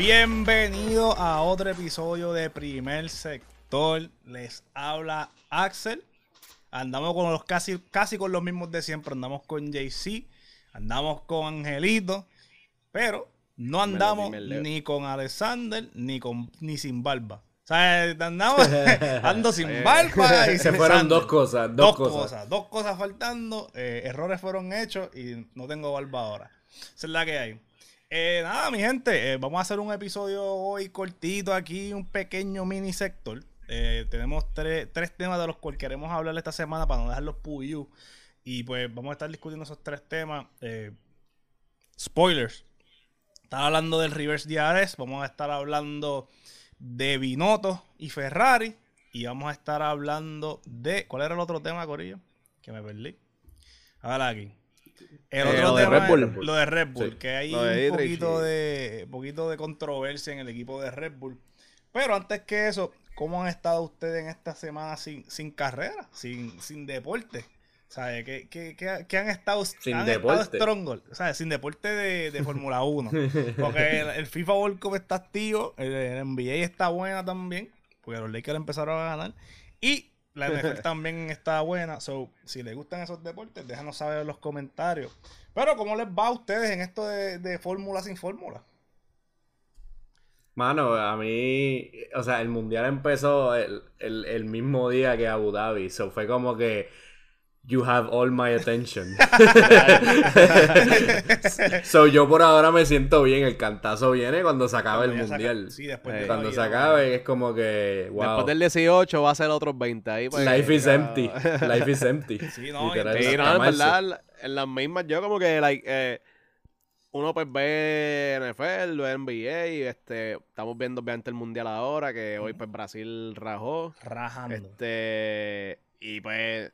Bienvenido a otro episodio de Primer Sector. Les habla Axel. Andamos con los casi, casi con los mismos de siempre. Andamos con JC, andamos con Angelito, pero no andamos ni con Alexander ni con ni sin barba. O sea, andamos ando sin barba y se fueron dos cosas, dos, cosas. dos cosas faltando, eh, errores fueron hechos y no tengo barba ahora. Esa es la que hay. Eh, nada, mi gente, eh, vamos a hacer un episodio hoy cortito aquí, un pequeño mini sector. Eh, tenemos tres, temas de los cuales queremos hablar esta semana para no dejarlos puyú. Y pues vamos a estar discutiendo esos tres temas. spoilers. Estaba hablando del Reverse DRS, vamos a estar hablando de Binotto y Ferrari. Y vamos a estar hablando de. ¿Cuál era el otro tema, Corillo? Que me perdí. Ahora aquí. El eh, otro tema lo de Red Bull, que hay un poquito de, poquito de controversia en el equipo de Red Bull. Pero antes que eso, ¿cómo han estado ustedes en esta semana sin, sin carrera, sin, sin deporte? ¿Sabes? ¿Qué, qué, qué, han estado sin deporte? ¿sabes? Sin deporte de, de Fórmula 1. Porque el, FIFA World Cup está activo, el, el NBA está buena también, porque los Lakers empezaron a ganar. Y la NFL también está buena. So, si les gustan esos deportes, déjanos saber en los comentarios. Pero, ¿cómo les va a ustedes en esto de, fórmula sin fórmula? Mano, a mí, o sea, el mundial empezó el, el mismo día que Abu Dhabi. So, fue como que You have all my attention. so yo por ahora me siento bien. El cantazo viene cuando se acabe el mundial. sí, después cuando se acabe es como que. Wow. Después del 18 va a ser otros 20 ahí. Pues, Life is empty. Life is empty. Sí, no, sí, no en verdad, en las mismas, yo como que like, eh, uno pues ve NFL, ve NBA y este, estamos viendo obviamente el mundial ahora, que hoy pues Brasil rajó. Rajando. Este, y pues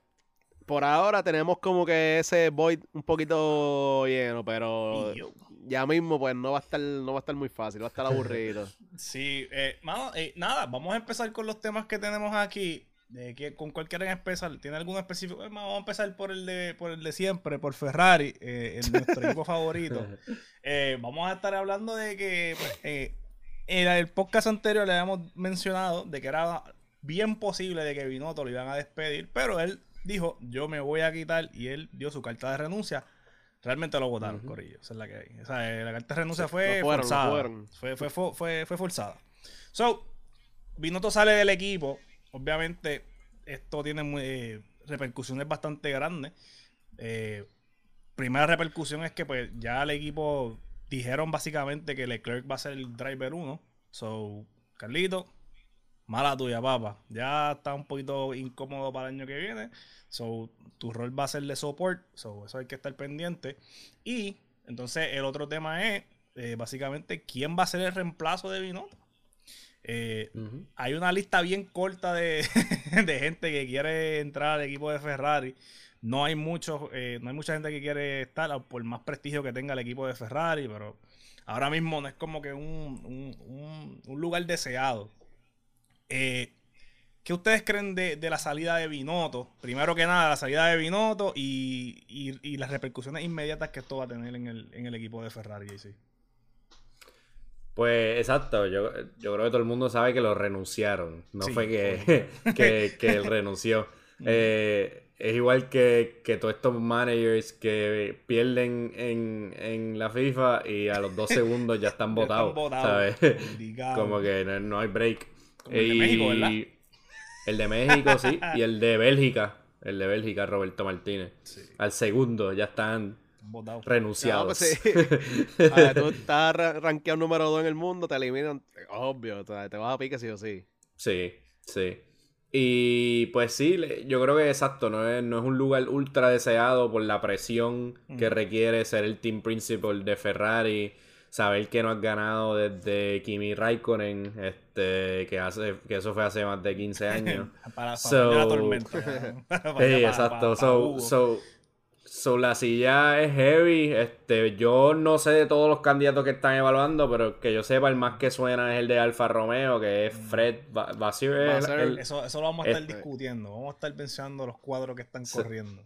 por ahora tenemos como que ese void un poquito lleno, pero ya mismo pues no va a estar no va a estar muy fácil, va a estar aburrido. sí, eh, eh, nada, vamos a empezar con los temas que tenemos aquí. De que con cualquiera en especial, ¿tiene alguno específico? vamos a empezar por el de, por el de siempre, por Ferrari, eh, nuestro equipo favorito. Eh, vamos a estar hablando de que pues, en el podcast anterior le habíamos mencionado de que era bien posible de que Binotto lo iban a despedir, pero él dijo, yo me voy a quitar y él dio su carta de renuncia. Realmente lo votaron, Corillo. Esa es la que hay. Eh, la carta de renuncia fue forzada. Fue, fue, fue, fue, forzada. So, Binotto sale del equipo. Obviamente, esto tiene eh, repercusiones bastante grandes. Eh, primera repercusión es que pues ya el equipo dijeron básicamente que Leclerc va a ser el driver 1. So, Carlito, mala tuya, papá. Ya está un poquito incómodo para el año que viene. So, tu rol va a ser de support. So, eso hay que estar pendiente. Y entonces el otro tema es, eh, básicamente, quién va a ser el reemplazo de Binotto. Eh, hay una lista bien corta de, gente que quiere entrar al equipo de Ferrari. No hay mucho, eh, no hay mucha gente que quiere estar, por más prestigio que tenga el equipo de Ferrari, pero ahora mismo no es como que un, un lugar deseado. Eh, ¿Qué ustedes creen de, la salida de Binotto? Primero que nada, la salida de Binotto y, las repercusiones inmediatas que esto va a tener en el, equipo de Ferrari. ¿sí? Pues exacto, yo, creo que todo el mundo sabe que lo renunciaron. No fue que, que, él renunció. Eh, es igual que, todos estos managers que pierden en, la FIFA y a los dos segundos ya están votados. Como que no, hay break. El de México, ¿verdad? El de México, sí. Y el de Bélgica. El de Bélgica, Roberto Martínez. Al segundo ya están renunciados. No, pues tú estás rankeado número 2 en el mundo, te eliminan. Obvio, te, vas a pique sí o sí. Sí, sí. Y pues sí, yo creo que exacto, no es, no es un lugar ultra deseado por la presión que requiere ser el team principal de Ferrari saber que no has ganado desde Kimi Raikkonen, este, que hace, que eso fue hace más de 15 años. para, la tormenta. exacto. so, So, la silla es heavy. Este, yo no sé de todos los candidatos que están evaluando, pero que yo sepa, el más que suena es el de Alfa Romeo, que es mm. Fred Basir. Eso, eso, lo vamos a estar este discutiendo. Vamos a estar pensando los cuadros que están corriendo.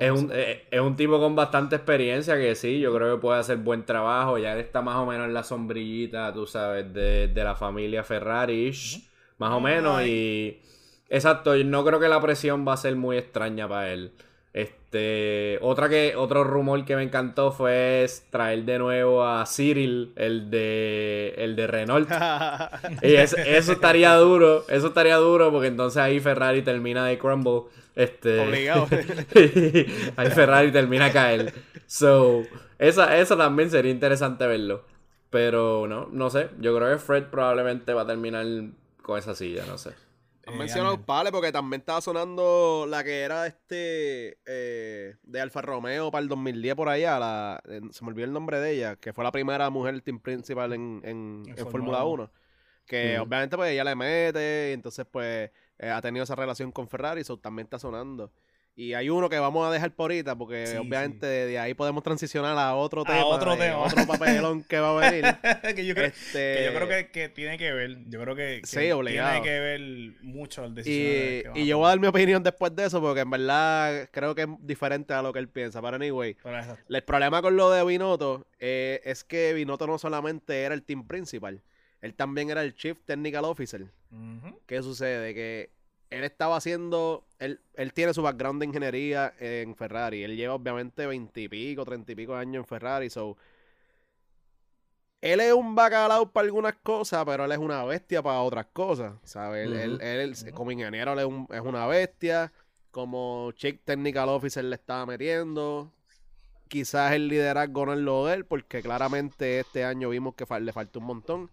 es, un, eh, es, un, tipo con bastante experiencia que sí, yo creo que puede hacer buen trabajo. Ya él está más o menos en la sombrillita, tú sabes, de, de la familia Ferrari, más o menos. Y exacto, yo no creo que la presión va a ser muy extraña para él. Este, otra que, otro rumor que me encantó fue traer de nuevo a Cyril, el de, el de Renault. y eso estaría duro, eso estaría duro porque entonces ahí Ferrari termina de crumble. Este, Obligado. ahí Ferrari termina a caer. So, esa, eso también sería interesante verlo. Pero no, no sé. Yo creo que Fred probablemente va a terminar con esa silla, no sé. Han eh, mencionado Pale porque también estaba sonando la que era este eh, de Alfa Romeo para el 2010 por allá. La, se me olvidó el nombre de ella, que fue la primera mujer team principal en, en, Fórmula 1. Que obviamente pues ella le mete, y entonces pues eh, ha tenido esa relación con Ferrari, eso también está sonando. Y hay uno que vamos a dejar por ahorita, porque obviamente de ahí podemos transicionar a otro tema. Otro tema. Otro papelón que va a venir. que, yo creo, este que, tiene que ver. Yo creo que, tiene que ver mucho el decisión. Y, y yo voy a dar mi opinión después de eso, porque en verdad creo que es diferente a lo que él piensa. Pero anyway, el problema con lo de Binotto eh, es que Binotto no solamente era el team principal, él también era el Chief Technical Officer. ¿Qué sucede? Que él estaba haciendo, él, él tiene su background de ingeniería en Ferrari. Él lleva obviamente veintipico, treinta y pico años en Ferrari. So, él es un bacalao para algunas cosas, pero él es una bestia para otras cosas. ¿Sabes? él, como ingeniero él es, una bestia. Como Chick Technical Officer le estaba metiendo. Quizás el liderazgo no es lo de él, porque claramente este año vimos que le faltó un montón.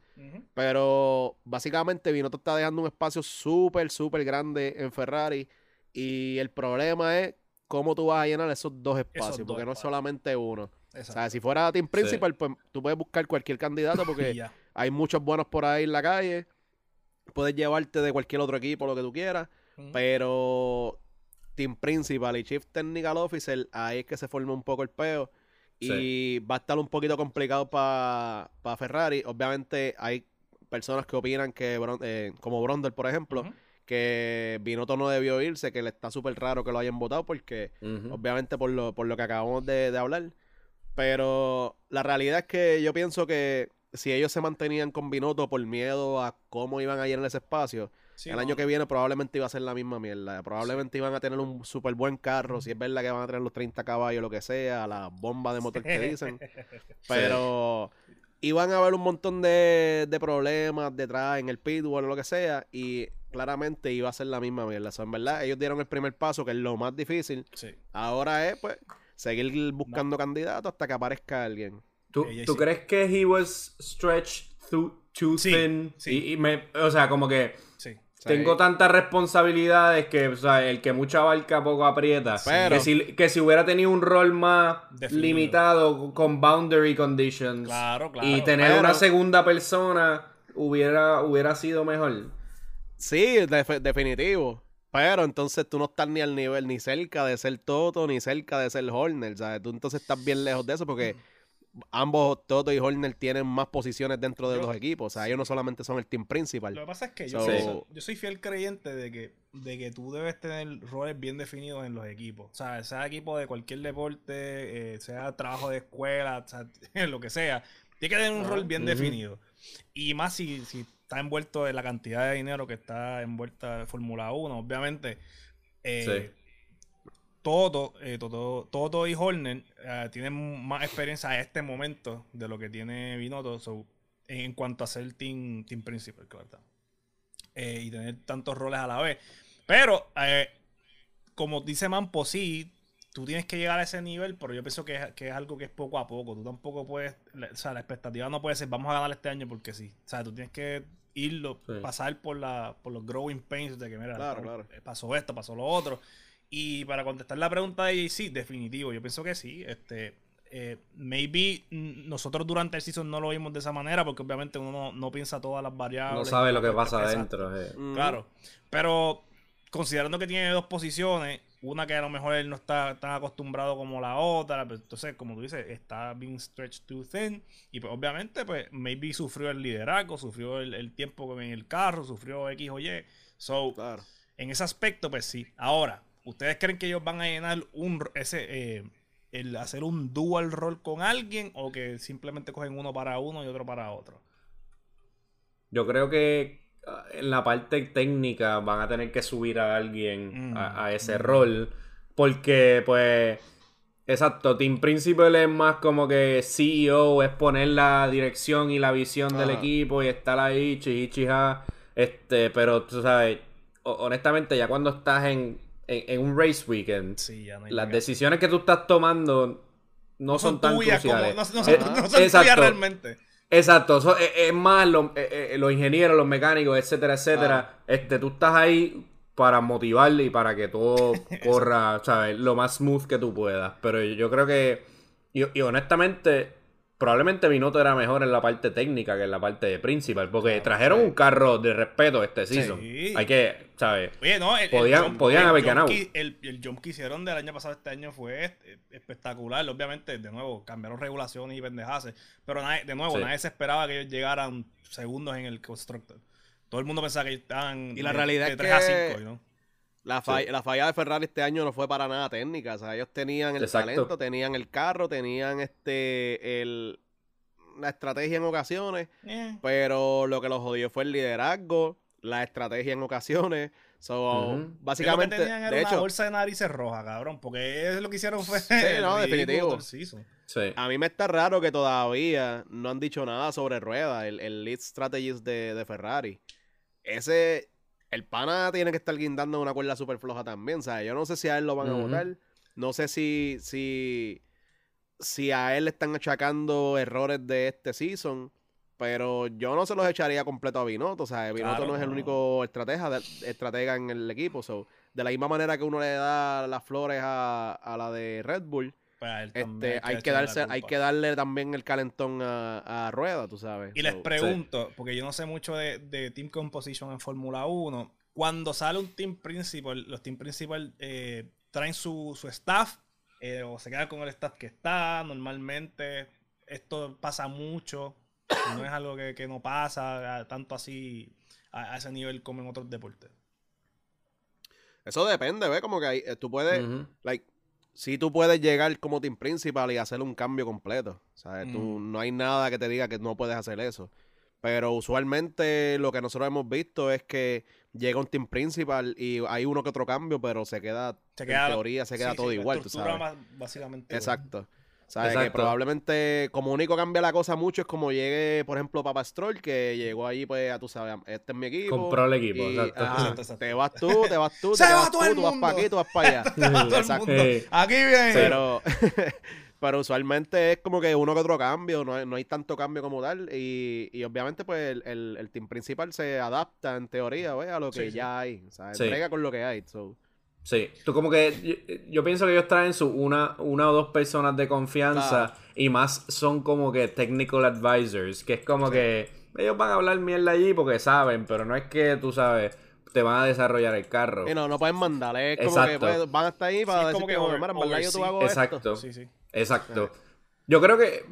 Pero básicamente Binotto está dejando un espacio súper, súper grande en Ferrari. Y el problema es cómo tú vas a llenar esos dos espacios, porque no es solamente uno. O sea, si fuera Team Principal, pues tú puedes buscar cualquier candidato porque hay muchos buenos por ahí en la calle. Puedes llevarte de cualquier otro equipo lo que tú quieras. Pero Team Principal y Chief Technical Officer, ahí es que se forma un poco el peo. Y va a estar un poquito complicado para Ferrari. Obviamente hay personas que opinan que, eh, como Brondel, por ejemplo, que Binotto no debió irse, que le está súper raro que lo hayan votado porque, obviamente, por lo, por lo que acabamos de, hablar. Pero la realidad es que yo pienso que si ellos se mantenían con Binotto por miedo a cómo iban a llenar ese espacio, el año que viene probablemente iba a ser la misma mierda. Probablemente iban a tener un súper buen carro. Si es verdad que van a tener los 30 caballos, lo que sea, la bomba de motor que dicen. Pero iban a haber un montón de, problemas detrás en el pitbull o lo que sea. Y claramente iba a ser la misma mierda. en verdad, ellos dieron el primer paso, que es lo más difícil. Ahora es, pues, seguir buscando candidatos hasta que aparezca alguien. ¿Tú, ¿tú crees que he was stretched too, thin? Y, me, o sea, como que tengo tantas responsabilidades que, o sea, el que mucha barca poco aprieta. que, si, que si hubiera tenido un rol más limitado con boundary conditions y tener una segunda persona, hubiera, hubiera sido mejor. Sí, definitivo. Pero entonces tú no estás ni al nivel, ni cerca de ser Toto, ni cerca de ser Horner. ¿sabes? Tú entonces estás bien lejos de eso porque ambos, Toto y Horner, tienen más posiciones dentro de los equipos. O sea, ellos no solamente son el team principal. Lo que pasa es que yo, soy, fiel creyente de que, de que tú debes tener roles bien definidos en los equipos. O sea, sea equipo de cualquier deporte, eh, sea trabajo de escuela, lo que sea. Tiene que tener un rol bien definido. Y más si, si está envuelto en la cantidad de dinero que está envuelta en Fórmula 1, obviamente. Eh, Toto, eh, Toto, y Horner eh, tienen más experiencia a este momento de lo que tiene Binotto en cuanto a ser team, team principal, ¿verdad? Eh, y tener tantos roles a la vez. Pero, como dice Mampo, sí, tú tienes que llegar a ese nivel, pero yo pienso que es, algo que es poco a poco. Tú tampoco puedes, o sea, la expectativa no puede ser, vamos a ganar este año porque sí. O sea, tú tienes que irlo, pasar por, la, por los growing pains de que, mira, pasó esto, pasó lo otro. Y para contestar la pregunta de sí, definitivo, yo pienso que sí. Este, eh, maybe nosotros durante el season no lo vimos de esa manera porque obviamente uno no, piensa todas las variables. No sabe lo que pasa adentro. Eh. Claro. Pero considerando que tiene dos posiciones, una que a lo mejor él no está tan acostumbrado como la otra, pues, entonces, como tú dices, está being stretched too thin, y pues obviamente, pues, maybe sufrió el liderazgo, sufrió el, tiempo en el carro, sufrió X o Y, so, en ese aspecto, pues sí. Ahora, ¿ustedes creen que ellos van a llenar un, ese, eh, el hacer un dual rol con alguien, o que simplemente cogen uno para uno y otro para otro? Yo creo que en la parte técnica van a tener que subir a alguien a, mm, ese mm. rol. Porque, pues, exacto, Team Principal es más como que CEO, es poner la dirección y la visión del equipo y estar ahí, chichija. Este, pero tú sabes, honestamente, ya cuando estás en, un race weekend, las decisiones que tú estás tomando no, son, tan cruciales. no, son, eh, realmente. Exacto, es, más eh, eh, los ingenieros, los mecánicos, etcétera, etcétera. Este, tú estás ahí para motivarle y para que todo corra, ¿sabes? Lo más smooth que tú puedas. Pero yo creo que, y honestamente, probablemente Binotto era mejor en la parte técnica que en la parte principal, porque trajeron un carro de respeto este season. Hay que, ¿sabes? Oye, no, el, podían, podían haber ganado. el, el jump que hicieron del año pasado este año fue espectacular. Obviamente, de nuevo, cambiaron regulaciones y pendejaces, pero de nuevo, nadie se esperaba que ellos llegaran segundos en el constructor. Todo el mundo pensaba que estaban y la realidad es que... a 5, ¿no? La falla, la falla de Ferrari este año no fue para nada técnica. O sea, ellos tenían el talento, tenían el carro, tenían este el, la estrategia en ocasiones. Eh. Pero lo que los jodió fue el liderazgo, la estrategia en ocasiones. So, básicamente. tenían era una bolsa de narices roja, cabrón. Porque lo que hicieron fue. Sí, no, definitivo. A mí me está raro que todavía no han dicho nada sobre rueda, el, el lead strategist de, de Ferrari. Ese el pana tiene que estar guindando una cuerda súper floja también, ¿sabes? Yo no sé si a él lo van a votar. No sé si, si, si a él le están achacando errores de este season. Pero yo no se los echaría completo a Binotto. O sea, Binotto no es el único estratega, estratega en el equipo. So, de la misma manera que uno le da las flores a, a la de Red Bull, pues este, hay, que darse, hay que darle también el calentón a, Rueda, tú sabes. Y les pregunto, porque yo no sé mucho de, Team Composition en Fórmula 1, cuando sale un Team Principal, los Team Principal eh, traen su, staff eh, o se quedan con el staff que está normalmente. Esto pasa mucho, no es algo que, no pasa tanto así a, ese nivel como en otros deportes. Eso depende, ¿ves? Como que hay, eh, tú puedes, like, si tú puedes llegar como team principal y hacer un cambio completo. ¿sabes? Tú, no hay nada que te diga que no puedes hacer eso. Pero usualmente lo que nosotros hemos visto es que llega un team principal y hay uno que otro cambio, pero se queda, en teoría, se queda todo igual. Tú sabes. básicamente. Exacto. ¿Sabes? Que probablemente, como único cambia la cosa mucho, es como llegue, por ejemplo, Papa Stroll, que llegó ahí, pues, a tú sabes, este es mi equipo. Compró el equipo, exacto. Te vas tú, te vas tú, te vas tú, tú vas para aquí, tú vas para allá. exacto. Aquí viene. Pero, pero usualmente es como que uno que otro cambio, no hay, no hay tanto cambio como tal. Y, y obviamente, pues, el, el, team principal se adapta, en teoría, ¿ves? a lo que ya hay. O sea, entrega con lo que hay. So. Sí, tú como que yo, pienso que ellos traen su una, una o dos personas de confianza y más son como que technical advisors, que es como que ellos van a hablar mierda allí porque saben, pero no es que tú sabes, te van a desarrollar el carro. Y no, no pueden mandar, es como que pues, van a estar ahí para decir que, yo tú hago Exacto. Sí, sí. Exacto. Yo creo que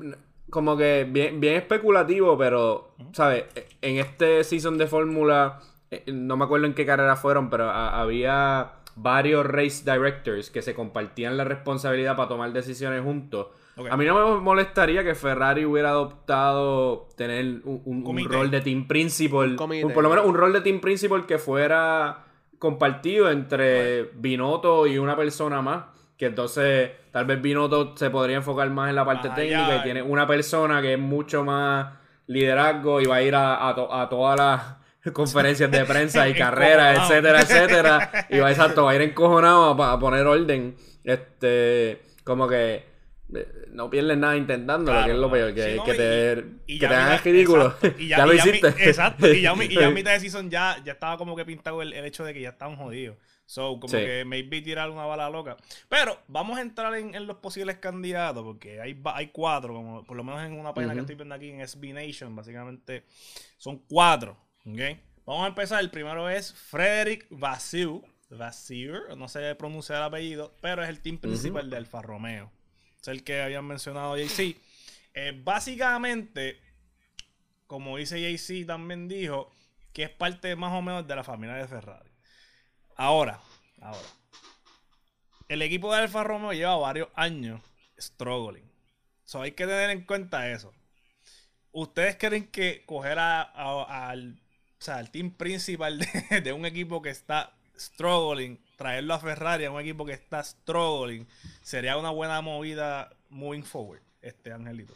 como que bien, bien especulativo, pero, ¿sabes? En este season de Fórmula, eh, no me acuerdo en qué carrera fueron, pero había varios race directors que se compartían la responsabilidad para tomar decisiones juntos. A mí no me molestaría que Ferrari hubiera adoptado tener un, rol de team principal, por lo menos un rol de team principal que fuera compartido entre Binotto y una persona más. Que entonces tal vez Binotto se podría enfocar más en la parte técnica y tiene una persona que es mucho más liderazgo y va a ir a, a todas las conferencias de prensa y carreras, etcétera, etcétera. Y va, exacto, va a ir encojonado a, poner orden. Este, como que eh, no pierdes nada intentándolo, que es lo peor, que, que te, y, que te hagan ridículo. ya, lo hiciste. exacto, y ya, y ya a mitad de season ya, ya estaba como que pintado el, hecho de que ya estaban jodidos. So, como que maybe tirar una bala loca. Pero vamos a entrar en, los posibles candidatos, porque hay, hay cuatro, como por lo menos en una página que estoy viendo aquí en SB Nation, básicamente son cuatro. Okay. Vamos a empezar. El primero es Frederick Vassiu. Vassir, no sé pronunciar el apellido, pero es el team principal de Alfa Romeo. Es el que habían mencionado JC. Eh, básicamente, como dice JC también dijo, que es parte más o menos de la familia de Ferrari. Ahora, ahora. El equipo de Alfa Romeo lleva varios años struggling. So hay que tener en cuenta eso. ¿Ustedes creen que coger al, team principal de, un equipo que está struggling, traerlo a Ferrari a un equipo que está struggling, sería una buena movida moving forward, este Angelito?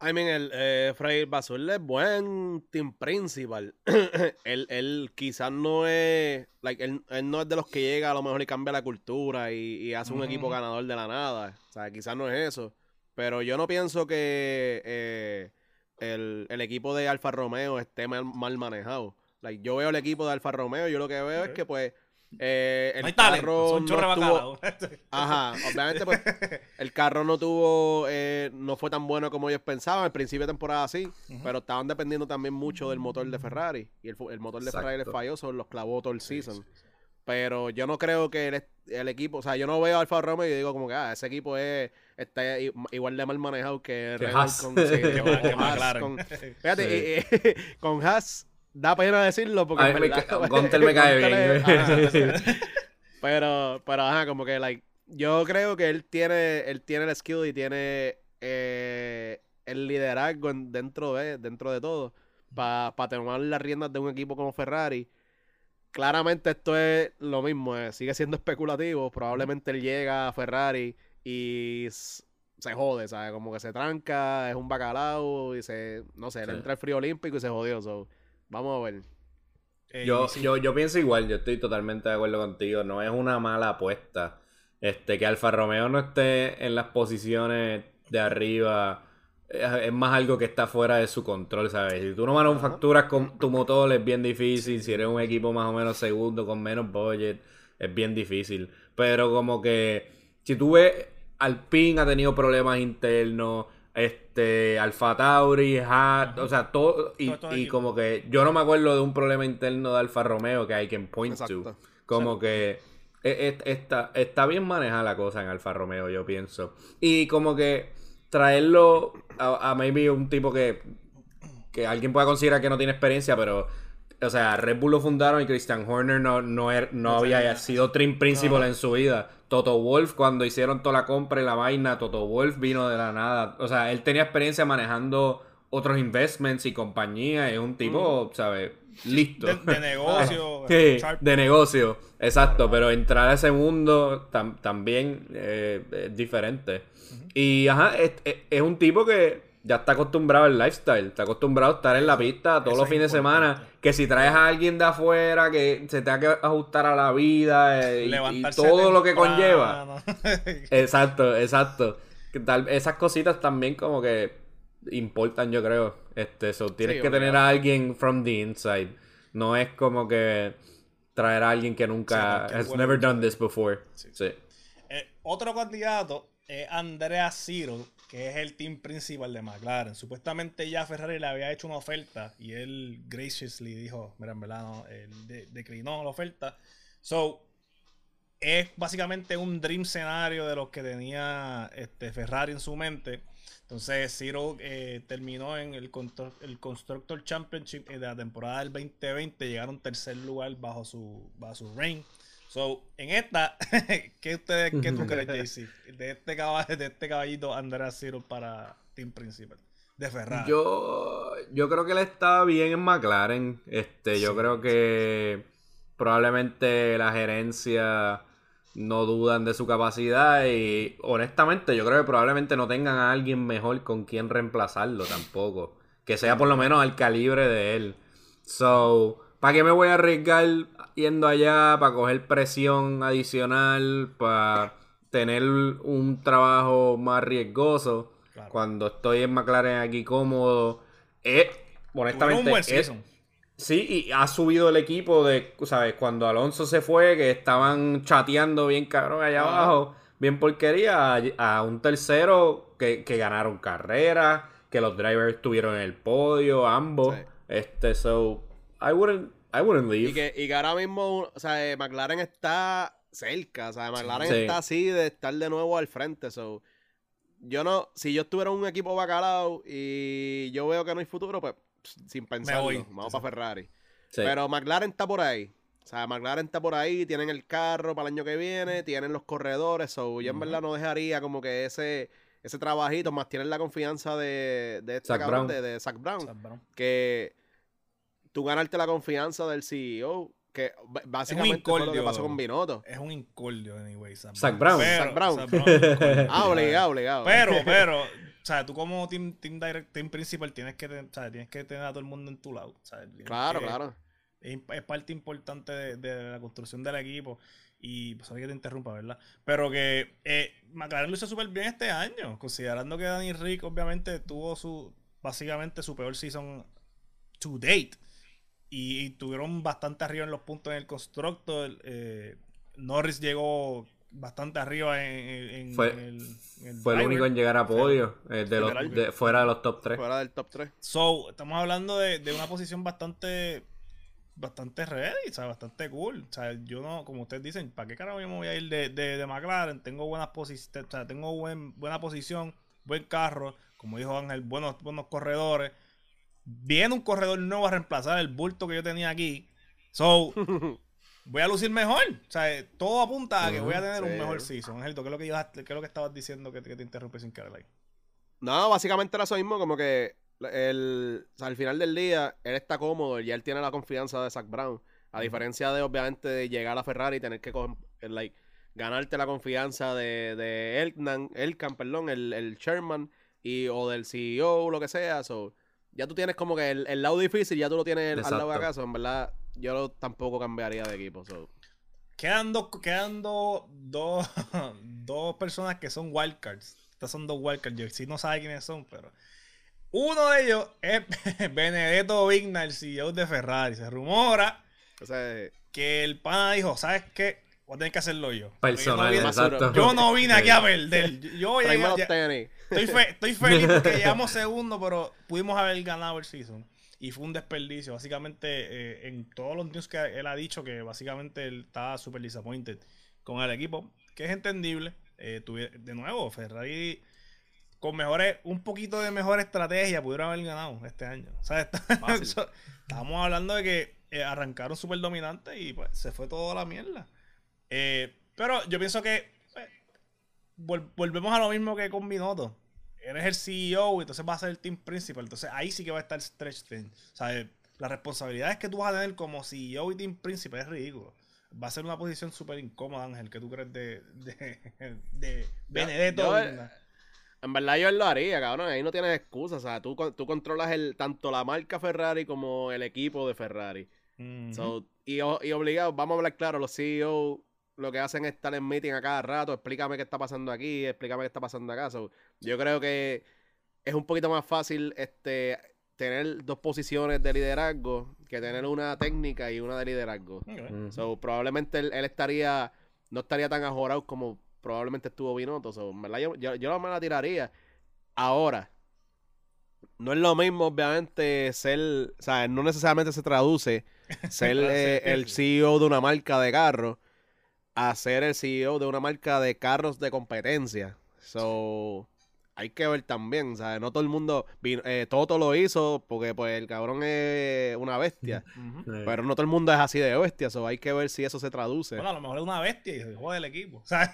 I mean, el eh, Basur es buen team principal. él, él quizás no es. Like, él, no es de los que llega a lo mejor y cambia la cultura y, hace un equipo ganador de la nada. O sea, quizás no es eso. Pero yo no pienso que eh, el, equipo de Alfa Romeo esté mal, manejado. Like, yo veo el equipo de Alfa Romeo y yo lo que veo es que, pues eh, el carro no tuvo... Ajá, obviamente pues el carro no tuvo, eh, no fue tan bueno como ellos pensaban. Al principio de temporada sí, pero estaban dependiendo también mucho del motor de Ferrari. Y el, motor de Ferrari les falló, son los clavó todo el season. Pero yo no creo que el, equipo, o sea, yo no veo a Alfa Romeo y digo como que ah, ese equipo es está igual de mal manejado que Haas. con, fíjate, con Haas da pena decirlo porque Ay, me, me cae bien. pero, pero, ajá, como que, like, yo creo que él tiene, él tiene el skill y tiene eh, el liderazgo dentro de, dentro de todo para tomar las riendas de un equipo como Ferrari. Claramente esto es lo mismo, eh, sigue siendo especulativo. Probablemente él llega a Ferrari y se jode, ¿sabes? Como que se tranca, es un bacalao y se, no sé, le entra el frío olímpico y se jodió. So. Vamos a ver. Eh, yo, yo, yo pienso igual, yo estoy totalmente de acuerdo contigo. No es una mala apuesta. Este, que Alfa Romeo no esté en las posiciones de arriba. Es, más algo que está fuera de su control, ¿sabes? Si tú no manufacturas con tu motor es bien difícil. Si eres un equipo más o menos segundo con menos budget, es bien difícil. Pero como que si tú ves, Alpine ha tenido problemas internos este, Alfa Tauri, Hat, o sea, todo, y, como que yo no me acuerdo de un problema interno de Alfa Romeo que hay que point to. Como que e, e, está, está bien manejada la cosa en Alfa Romeo, yo pienso. Y como que traerlo a, maybe un tipo que, que alguien pueda considerar que no tiene experiencia, pero o sea, Red Bull lo fundaron y Christian Horner no, no, er, no había sido trim principal en su vida. Toto Wolf, cuando hicieron toda la compra y la vaina, Toto Wolf vino de la nada. O sea, él tenía experiencia manejando otros investments y compañías. Es un tipo, ¿sabes? Listo. De, negocio. sí, de negocio. Exacto. Pero entrar a ese mundo también eh, es diferente. Y, ajá, es un tipo que ya está acostumbrado al lifestyle, está acostumbrado a estar en la pista todos los fines de semana. Que si traes a alguien de afuera que se tenga que ajustar a la vida eh, y, todo lo que conlleva. exacto, exacto. Tal, esas cositas también como que importan, yo creo. Este, so, tienes que tener a alguien from the inside. No es como que traer a alguien que nunca has never done this before. Eh, otro candidato es Andrea Ciro que es el team principal de McLaren. Supuestamente ya Ferrari le había hecho una oferta y él graciously dijo, mira, en verdad no, él declinó la oferta. So, es básicamente un dream scenario de los que tenía este, Ferrari en su mente. Entonces, Ciro eh, terminó en el, el Constructor Championship de la temporada del 2020. Llegaron tercer lugar bajo su, bajo su reign. So, en esta, ¿qué, ustedes, ¿qué tú crees, JC? De este, caballito, de este caballito Andrea Ciro para Team Principal. De Ferrari. Yo, yo creo que él está bien en McLaren. Este, yo creo que probablemente la gerencia no dudan de su capacidad y honestamente yo creo que probablemente no tengan a alguien mejor con quien reemplazarlo tampoco. Que sea por lo menos al calibre de él. So, ¿para qué me voy a arriesgar yendo allá para coger presión adicional, para tener un trabajo más riesgoso. Cuando estoy en McLaren aquí cómodo, es, honestamente, es, sí, y ha subido el equipo de, ¿sabes? Cuando Alonso se fue, que estaban chateando bien cabrón allá abajo, bien porquería, a, un tercero que, ganaron carreras, que los drivers estuvieron en el podio, ambos. Este, so, I wouldn't I wouldn't leave. Y que, y que ahora mismo, o sea, McLaren está cerca, o sea, McLaren está así de estar de nuevo al frente, so yo no, si yo estuviera en un equipo bacalao y yo veo que no hay futuro, pues sin pensarlo, vamos para Ferrari. Pero McLaren está por ahí. O sea, McLaren está por ahí, tienen el carro para el año que viene, tienen los corredores, so yo en verdad no dejaría como que ese ese trabajito, más tienen la confianza de, de este cabrón, De, de Zach Brown, que tú ganarte la confianza del CEO, que básicamente fue lo que pasó con Binotto. Es un incordio, anyway. Zach Brown. Zach Brown. ah, obligado, obligado. Pero, pero, o sea, tú como team, team, direct, team principal tienes que, o sea, tienes que tener a todo el mundo en tu lado. claro, claro. Es, parte importante de, de, la construcción del equipo. Y pues que te interrumpa, ¿verdad? Pero que eh, McLaren lo hizo súper bien este año, considerando que Danny Rick obviamente tuvo su, básicamente su peor season to date. Y, tuvieron bastante arriba en los puntos en el constructor. Eh, Norris llegó bastante arriba en, fue, el, fue el único en llegar a podio eh, de fuera de los top 3 fuera del top 3 so estamos hablando de, de una posición bastante bastante ready, o sea, bastante cool. O sea, yo no, como ustedes dicen, ¿para qué carajo yo me voy a ir de, de, de McLaren? Tengo buenas posiciones, o sea, tengo buen, buena posición, buen carro, como dijo Ángel, buenos, buenos corredores. Viene un corredor nuevo a reemplazar el bulto que yo tenía aquí. So, voy a lucir mejor. O sea, todo apunta a que voy a tener un mejor season. Angelito, ¿qué es lo que, qué es lo que estabas diciendo que te, que te interrumpí sin querer ahí? No, básicamente era eso mismo, como que el, al final del día, él está cómodo y él tiene la confianza de Zach Brown. A diferencia de, obviamente, de llegar a Ferrari y tener que like, ganarte la confianza de, de Elkan, Elkan perdón, el, el chairman y, o del CEO o lo que sea. So, ya tú tienes como que el, lado difícil, ya tú lo tienes al lado de acá. en verdad, yo tampoco cambiaría de equipo. So. Quedan, dos, dos, dos personas que son wildcards. Estas son dos wildcards. Yo sí no sabe quiénes son, pero uno de ellos es Benedetto Vigna, el CEO de Ferrari. Se rumora que el pana dijo, ¿sabes qué? Voy a tener que hacerlo yo. Personal, yo, no vine, yo no vine aquí a perder. Yo, estoy, feliz porque llegamos segundo, pero pudimos haber ganado el season. Y fue un desperdicio. Básicamente, eh, en todos los news que él ha dicho, que básicamente él estaba súper disappointed con el equipo, que es entendible. Eh, de nuevo, Ferrari con mejores, un poquito de mejor estrategia pudieron haber ganado este año. O sea, estamos hablando de que eh, arrancaron súper dominantes y pues se fue toda la mierda. Eh, pero yo pienso que pues, volvemos a lo mismo que con Binotto. Eres el CEO y entonces vas a ser el team principal. Entonces ahí sí que va a estar stretch thin. O sea, eh, las responsabilidades que tú vas a tener como CEO y team principal es ridículo. Va a ser una posición súper incómoda, Ángel, que tú crees de, de, de Benedetto. En verdad yo lo haría, cabrón. Ahí no tienes excusa. O sea, tú, tú controlas el, tanto la marca Ferrari como el equipo de Ferrari. y, obligado, vamos a hablar claro, los CEO lo que hacen es estar en meeting a cada rato. Explícame qué está pasando aquí, explícame qué está pasando acá. yo creo que es un poquito más fácil este tener dos posiciones de liderazgo que tener una técnica y una de liderazgo. probablemente él, estaría, no estaría tan ajorado como probablemente estuvo Binotto. Yo, yo, yo me la tiraría. Ahora, no es lo mismo, obviamente, ser, o sea, no necesariamente se traduce ser eh, el CEO de una marca de carros a ser el CEO de una marca de carros de competencia. So, hay que ver también, ¿sabes? No todo el mundo, eh, Toto lo hizo porque pues el cabrón es una bestia, pero no todo el mundo es así de bestia, so hay que ver si eso se traduce. Bueno, a lo mejor es una bestia y se jode el equipo, ¿sabes?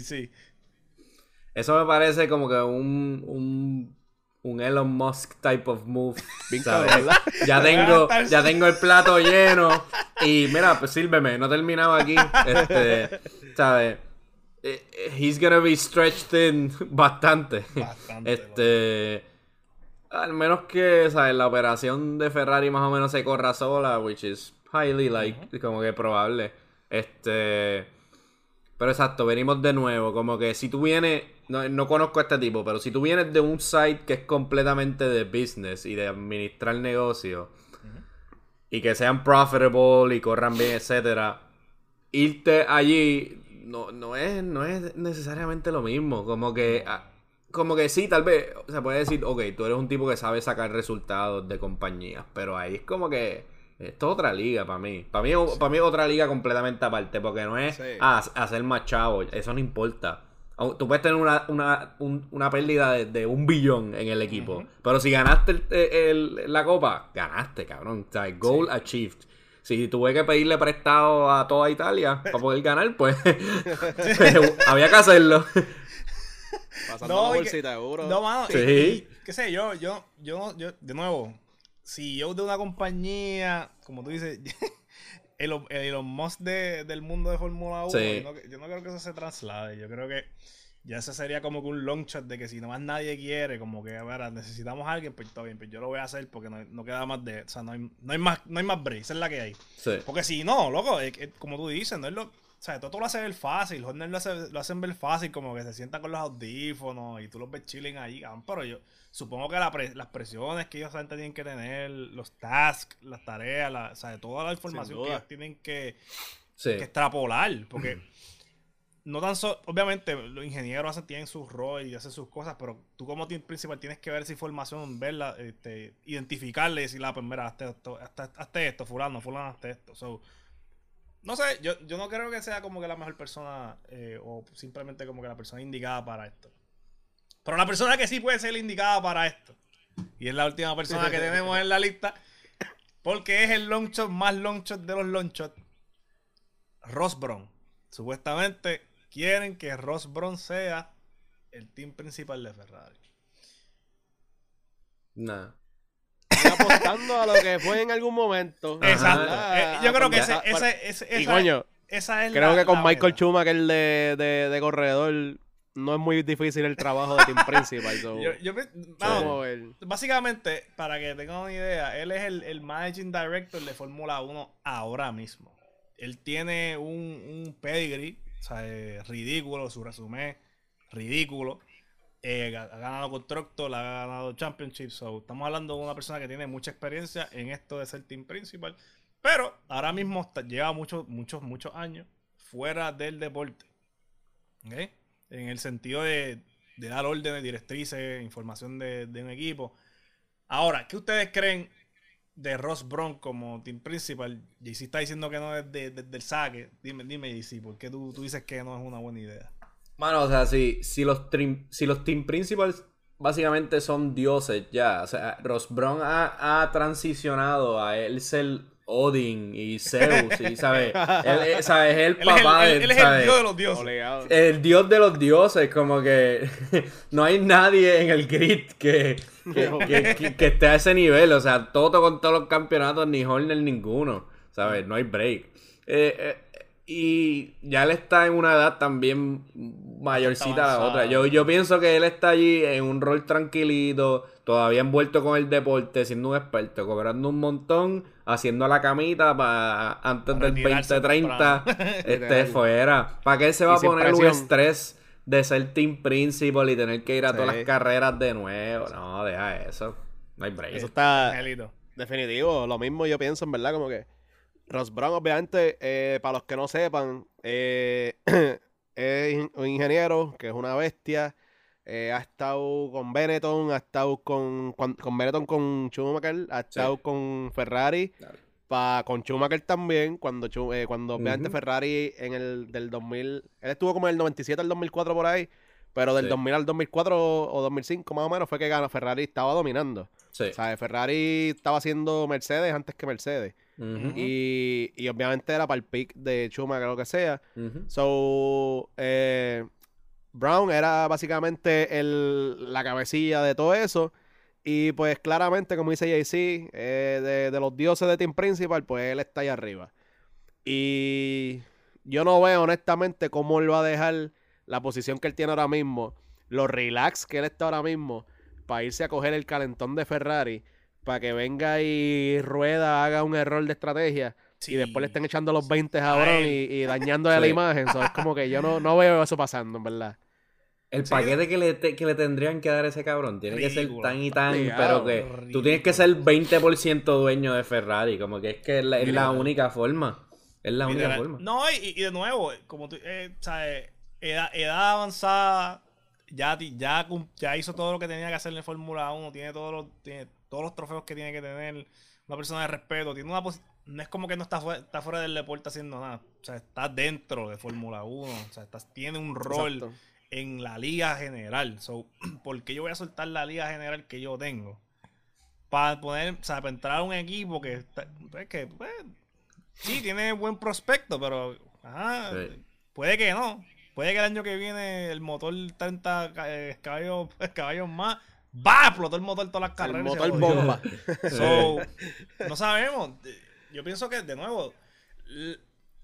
sí. Eso me parece como que un, un, un Elon Musk type of move. Ya tengo, ya tengo el plato lleno y mira, pues sírveme, no he terminado aquí. Este, ¿sabes? Eh, eh, he's gonna be stretched thin bastante. Bastante. este. Al menos que, ¿sabes? La operación de Ferrari más o menos se corra sola, which is highly like, como que probable. Este. Pero exacto, venimos de nuevo. Como que si tú vienes. No, no, conozco a este tipo, pero si tú vienes de un site que es completamente de business y de administrar negocio. Y que sean profitable y corran bien, etcétera. Irte allí no, no, es, no es necesariamente lo mismo. Como que ah, como que sí, tal vez se puede decir, ok, tú eres un tipo que sabe sacar resultados de compañías, pero ahí es como que esto es otra liga para mí. Para mí, para mí es otra liga completamente aparte, porque no es hacer más chavo, eso no importa. Tú puedes tener una, una, una pérdida de, un billón en el equipo, pero si ganaste la copa, ganaste, cabrón. O sea, goal achieved si tuve que pedirle prestado a toda Italia para poder ganar, pues había que hacerlo. Pasando no, bolsita, seguro. No, mano, sí. qué sé yo, yo, yo, yo, de nuevo, si yo de una compañía, como tú dices, el, el Musk de, del mundo de Fórmula 1, yo, no, creo que eso se traslade. Yo creo que ya ese sería como que un long shot de que si nomás nadie quiere, como que, a ver, necesitamos a alguien, pues está bien, pues yo lo voy a hacer porque no, queda más de, o sea, no hay, no hay más, no hay más break, esa es la que hay. Porque si no, loco, como tú dices, no es lo, sea, todo, lo hace ver fácil, Horner lo, hace, lo hacen ver fácil, como que se sientan con los audífonos y tú los ves chilling ahí, pero yo supongo que las presiones que ellos tienen que tener, los tasks, las tareas, la, o sea, toda la información que ellos tienen que, que extrapolar, porque no tan solo, obviamente los ingenieros hacen, tienen sus roles y hacen sus cosas, pero tú como team principal tienes que ver esa información, verla, este, identificarla y decirle, ah, pues mira, hazte esto, hazte, esto, fulano, fulano, hazte esto. So, no sé, yo, yo no creo que sea como que la mejor persona eh, o simplemente como que la persona indicada para esto. Pero la persona que sí puede ser indicada para esto, y es la última persona que tenemos en la lista, porque es el long shot más long shot de los long shots, Ross Brown. Supuestamente quieren que Ross Brown sea el team principal de Ferrari. Apostando a lo que fue en algún momento. Exacto. Eh, yo creo que ese, ese, esa, y coño, esa es Creo que con Michael Schumacher de, de, de, corredor no es muy difícil el trabajo de Team Principal. básicamente, para que tengan una idea, él es el, el Managing Director de Fórmula 1 ahora mismo. Él tiene un, un pedigree, o sea, ridículo, su resumen ridículo. Eh, ha ganado Constructor, ha ganado Championship. So, estamos hablando de una persona que tiene mucha experiencia en esto de ser team principal. Pero ahora mismo lleva muchos, muchos, muchos años fuera del deporte. En el sentido de, dar órdenes, directrices, información de, un equipo. Ahora, ¿qué ustedes creen de Ross Brown como team principal? JC está diciendo que no es del saque. Dime, dime JC, ¿por qué tú dices que no es una buena idea? Mano, o sea, si, si, los, si los team principals básicamente son dioses ya, o sea, Ross Brown ha, transicionado a él ser Odin y Zeus, y ¿sabes? Él, Es el papá de. Él es el dios de los dioses. El dios de los dioses, como que no hay nadie en el grid que, que, que, esté a ese nivel. O sea, todo con todos los campeonatos, ni Horner ninguno, ¿sabes? No hay break. Eh, eh, y ya él está en una edad también mayorcita a la otra. Yo, yo pienso que él está allí en un rol tranquilito, todavía envuelto con el deporte, siendo un experto, cobrando un montón, haciendo la camita para antes del 2030 este fuera. ¿Para qué se va a poner un estrés de ser team principal y tener que ir a todas las carreras de nuevo? No, deja eso. No hay break. Eso está definitivo. Lo mismo yo pienso, en verdad, como que Ross Brown, obviamente, eh, para los que no sepan, eh, es un ingeniero que es una bestia. Eh, ha estado con Benetton, ha estado con, con, Benetton con Schumacher, ha estado con Ferrari, con Schumacher también, cuando, cuando obviamente Ferrari en el del 2000, él estuvo como en el 97 al 2004 por ahí, pero del 2000 al 2004 o 2005 más o menos fue que ganó, Ferrari estaba dominando. O sea, Ferrari estaba haciendo Mercedes antes que Mercedes y, obviamente era para el pick de Schumacher o lo que sea. So, eh, Brown era básicamente el, la cabecilla de todo eso. Y pues claramente, como dice JC, eh, de, los dioses de Team Principal, pues él está ahí arriba. Y yo no veo honestamente cómo él va a dejar la posición que él tiene ahora mismo, lo relax que él está ahora mismo, para irse a coger el calentón de Ferrari para que venga y Rueda haga un error de estrategia y después le estén echando los 20 a y, y dañándole la imagen. es como que yo no, no veo eso pasando, en verdad. El paquete que le, que le tendrían que dar a ese cabrón tiene que ser tan y tan, pero que tú tienes que ser 20% dueño de Ferrari, como que es que es la, única forma. Es la única forma. No, y, de nuevo, como tú, eh, edad, edad avanzada, ya, ya, ya hizo todo lo que tenía que hacer en Fórmula 1, tiene todos los, tiene todos los trofeos que tiene que tener, una persona de respeto, tiene una no es como que no está, fuera, está fuera del deporte haciendo nada, o sea, está dentro de Fórmula 1, o sea, tiene un rol en la liga general. So, ¿Por qué yo voy a soltar la liga general que yo tengo? Para poder, o sea, para entrar a un equipo que, pues, que pues, sí, tiene buen prospecto, pero puede que no. Puede que el año que viene el motor 30 eh, caballos, caballos más va a explotar el motor todas las carreras. El motor bomba. no sabemos. Yo pienso que, de nuevo,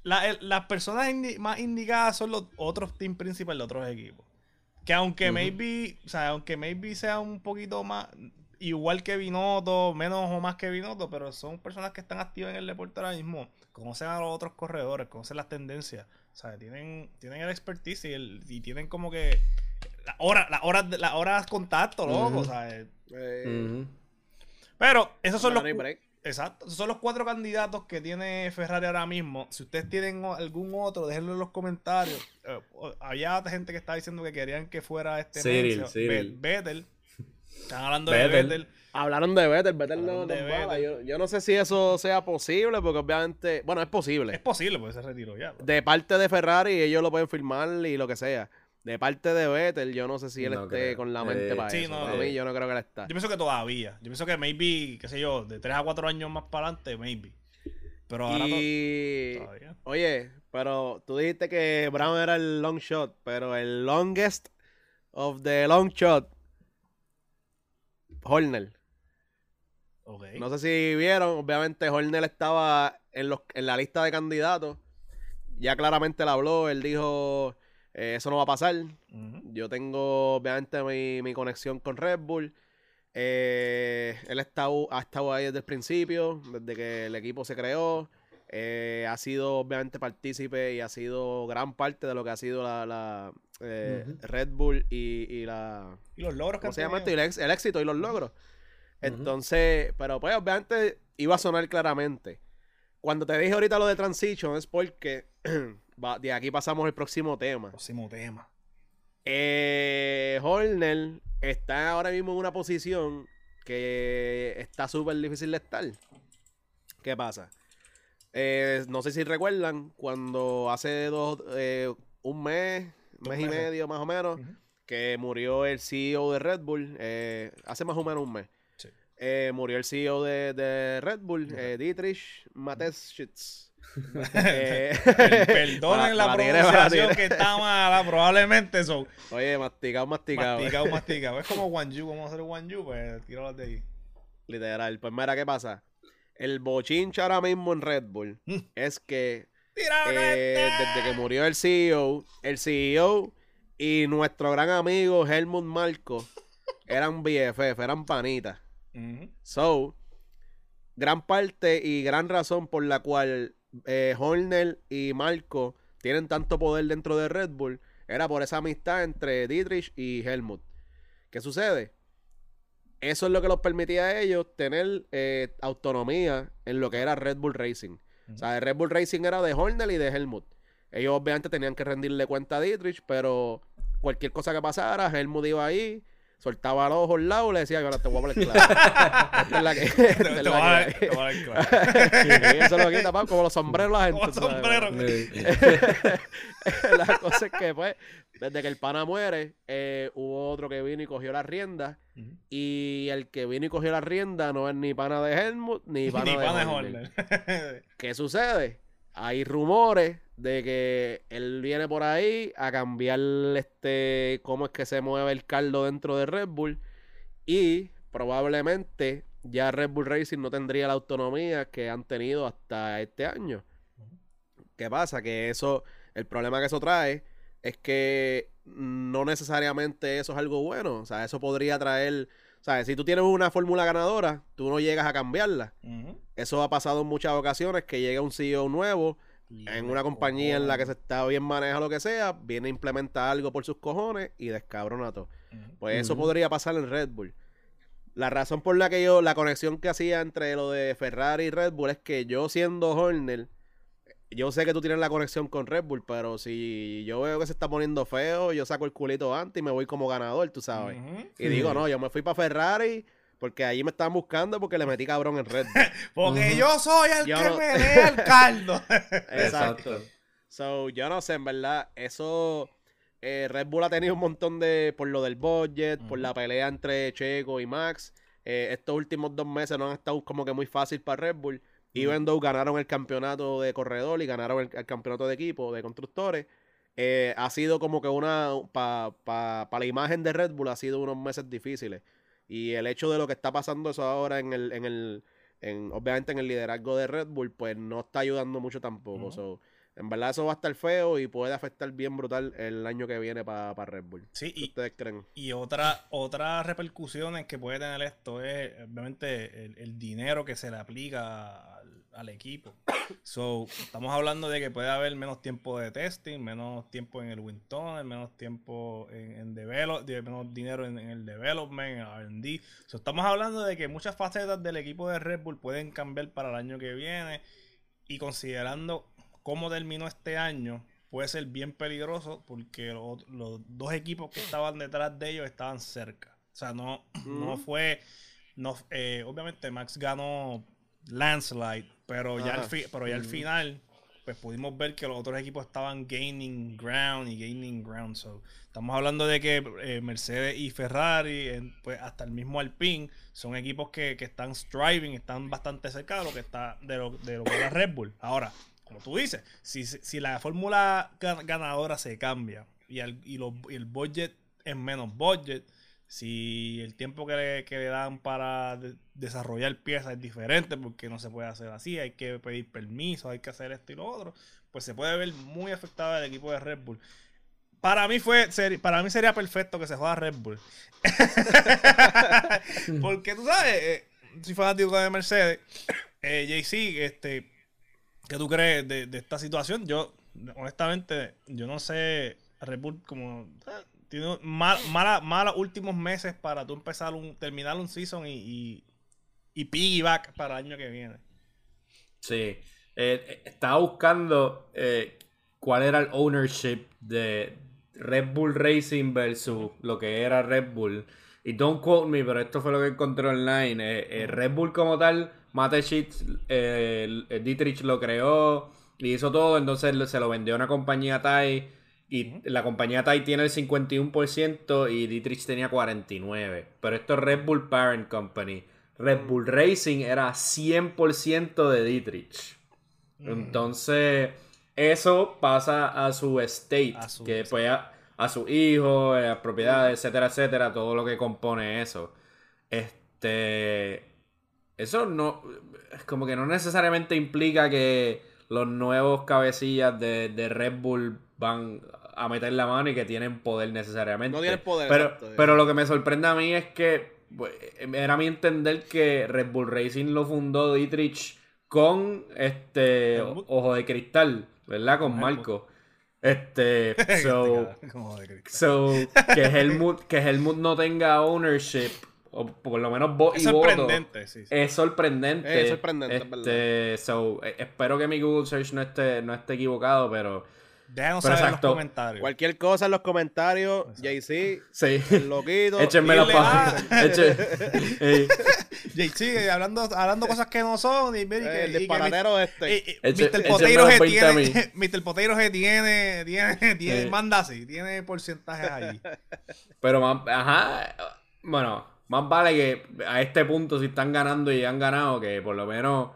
las personas más indicadas son los otros team principales de otros equipos. Que aunque maybe, o sea, aunque maybe sea un poquito más, igual que Binotto, menos o más que Binotto, pero son personas que están activas en el deporte ahora mismo, conocen a los otros corredores, conocen las tendencias, o sea, tienen, tienen el expertise y, el, y tienen como que las horas, las horas, las horas contacto, loco, ¿sabes? Eh, pero esos son los... Exacto. Esos son los cuatro candidatos que tiene Ferrari ahora mismo. Si ustedes tienen algún otro, déjenlo en los comentarios. Eh, había gente que estaba diciendo que querían que fuera este Cyril, Cyril. Vettel. Están hablando de Vettel. Hablaron de Vettel, Vettel no, de Yo, yo, no sé si eso sea posible, porque obviamente, bueno, es posible. Es posible, porque se retiró ya. De parte de Ferrari, ellos lo pueden firmar y lo que sea. De parte de Vettel, yo no sé si él esté con la mente eh, para eso. No, mí, yo no creo que él está. Yo pienso que todavía. Yo pienso que maybe, qué sé yo, de 3 a 4 años más para adelante, maybe. Pero ahora todavía. Oye, pero tú dijiste que Brown era el long shot, pero el longest of the long shot, Horner. Okay. No sé si vieron, obviamente Horner estaba en, los, en la lista de candidatos. Ya claramente le habló, él dijo eh, eso no va a pasar. Yo tengo, obviamente, mi, conexión con Red Bull. Eh, él ha estado, ha estado ahí desde el principio, desde que el equipo se creó. Eh, ha sido, obviamente, partícipe y ha sido gran parte de lo que ha sido la, Red Bull y, la. Y los logros que se llama El, éxito y los logros. Entonces, pero pues, obviamente, iba a sonar claramente. Cuando te dije ahorita lo de Transition es porque de aquí pasamos al próximo tema. Próximo tema. Eh, Horner está ahora mismo en una posición que está súper difícil de estar. ¿Qué pasa? Eh, no sé si recuerdan cuando hace dos, eh, un mes, mes y medio más o menos, que murió el CEO de Red Bull, eh, hace más o menos un mes. murió el CEO de, Red Bull, Dietrich Mateschitz. Eh, perdonen la, pronunciación que está mala, probablemente son. Oye, masticado, masticado. Masticado, masticado. Es como Wanju, vamos a hacer Wanju, pues tíralo de ahí. Literal. Pues mira, ¿qué pasa? El bochincha ahora mismo en Red Bull mm. es que eh, desde que murió el CEO, el CEO y nuestro gran amigo Helmut Marco eran BFF, eran panitas. So, gran parte y gran razón por la cual eh, Horner y Marco tienen tanto poder dentro de Red Bull era por esa amistad entre Dietrich y Helmut. ¿Qué sucede? Eso es lo que los permitía a ellos tener eh, autonomía en lo que era Red Bull Racing. O sea, Red Bull Racing era de Horner y de Helmut. Ellos obviamente tenían que rendirle cuenta a Dietrich, pero cualquier cosa que pasara, Helmut iba ahí, soltaba los ojos al lado y le decía, ahora te voy a poner claro. Esta es la que. te, voy a claro. eso lo quita, como los sombreros la gente. Los sombreros. la cosa es que, pues, desde que el pana muere, eh, hubo otro que vino y cogió la rienda. Y el que vino y cogió la rienda no es ni pana de Helmut ni pana, ni de, pana de Horner. ¿Qué sucede? Hay rumores de que él viene por ahí a cambiar este cómo es que se mueve el caldo dentro de Red Bull y probablemente ya Red Bull Racing no tendría la autonomía que han tenido hasta este año. ¿Qué pasa? Que eso, el problema que eso trae es que no necesariamente eso es algo bueno. O sea, eso podría traer, o sea, si tú tienes una fórmula ganadora, tú no llegas a cambiarla. Eso ha pasado en muchas ocasiones que llega un CEO nuevo en una compañía en la que se está bien maneja lo que sea, viene a implementar algo por sus cojones y descabrona todo. Pues eso podría pasar en Red Bull. La razón por la que yo, la conexión que hacía entre lo de Ferrari y Red Bull es que yo siendo Horner, yo sé que tú tienes la conexión con Red Bull, pero si yo veo que se está poniendo feo, yo saco el culito antes y me voy como ganador, tú sabes. Y digo, no, yo me fui para Ferrari porque allí me estaban buscando porque le metí cabrón en Red Bull. porque yo soy el que me dé el caldo. Exacto. So, yo no sé, en verdad, eso... Eh, Red Bull ha tenido un montón de... Por lo del budget, por la pelea entre Checo y Max. Eh, estos últimos dos meses no han estado como que muy fácil para Red Bull. Even though ganaron el campeonato de corredor y ganaron el, campeonato de equipo, de constructores, eh, ha sido como que una, para pa, la imagen de Red Bull, ha sido unos meses difíciles. Y el hecho de lo que está pasando eso ahora en el, en el, en, obviamente en el liderazgo de Red Bull, pues no está ayudando mucho tampoco. En verdad eso va a estar feo y puede afectar bien brutal el año que viene para Red Bull. Sí, y, ustedes creen? Y otra, otras repercusiones que puede tener esto es obviamente el, dinero que se le aplica al, equipo. So, estamos hablando de que puede haber menos tiempo de testing, menos tiempo en el Winton, menos tiempo en, en develop, menos dinero en, el development, en RD. So, estamos hablando de que muchas facetas del equipo de Red Bull pueden cambiar para el año que viene. Y considerando cómo terminó este año puede ser bien peligroso porque los, dos equipos que estaban detrás de ellos estaban cerca. O sea, no, no fue. No, eh, obviamente Max ganó landslide, pero ya, al, pero ya al final pues pudimos ver que los otros equipos estaban gaining ground y gaining ground. So, estamos hablando de que eh, Mercedes y Ferrari, pues hasta el mismo Alpine, son equipos que, están striving, están bastante cerca de lo que está de lo, de lo que era Red Bull. Ahora, como tú dices, si, la fórmula ganadora se cambia y, el, y, el budget es menos budget, si el tiempo que le, dan para desarrollar piezas es diferente porque no se puede hacer así, hay que pedir permiso, hay que hacer esto y lo otro, pues se puede ver muy afectado el equipo de Red Bull. Para mí fue para mí sería perfecto que se juegue Red Bull. porque tú sabes, eh, si fanático de Mercedes, eh, JC, este ¿Qué tú crees de, esta situación? Yo, honestamente, yo no sé, Red Bull como... Tiene malos mala, últimos meses para tú empezar un, terminar un season y, y, piggyback para el año que viene. Sí. Eh, estaba buscando eh, cuál era el ownership de Red Bull Racing versus lo que era Red Bull. Y don't quote me, pero esto fue lo que encontré online. Eh, Red Bull como tal Matechit, eh, Dietrich lo creó y hizo todo, entonces se lo vendió a una compañía Thai y la compañía Thai tiene el 51% y Dietrich tenía 49%. Pero esto es Red Bull Parent Company. Red Bull Racing era 100% de Dietrich. Mm. Entonces, eso pasa a su estate, que después a, a, su hijo, a las propiedades, etcétera, etcétera, todo lo que compone eso. Este, eso no. Como que no necesariamente implica que los nuevos cabecillas de, Red Bull van a meter la mano y que tienen poder necesariamente. No tienen poder. Pero, pero lo que me sorprende a mí es que pues, era mi entender que Red Bull Racing lo fundó Dietrich con este Ojo de Cristal, ¿verdad? Con Marco. Este, so, so que Helmut, que Helmut no tenga ownership o por lo menos voz es y sorprendente, sí, Es sorprendente. Es sorprendente, este, so, eh, espero que mi Google Search no esté, no esté equivocado, pero. Déjanos saber en los comentarios. Cualquier cosa en los comentarios, JC, sí. el loquito. Échenme la paz. JC, hablando, hablando cosas que no son. Y, mire, el disparatero este. Mr. Poteiro G tiene, Mr. Poteiro G tiene, tiene, tiene manda así, tiene porcentajes ahí. Pero, ajá, bueno más vale que a este punto, si están ganando y han ganado, que por lo menos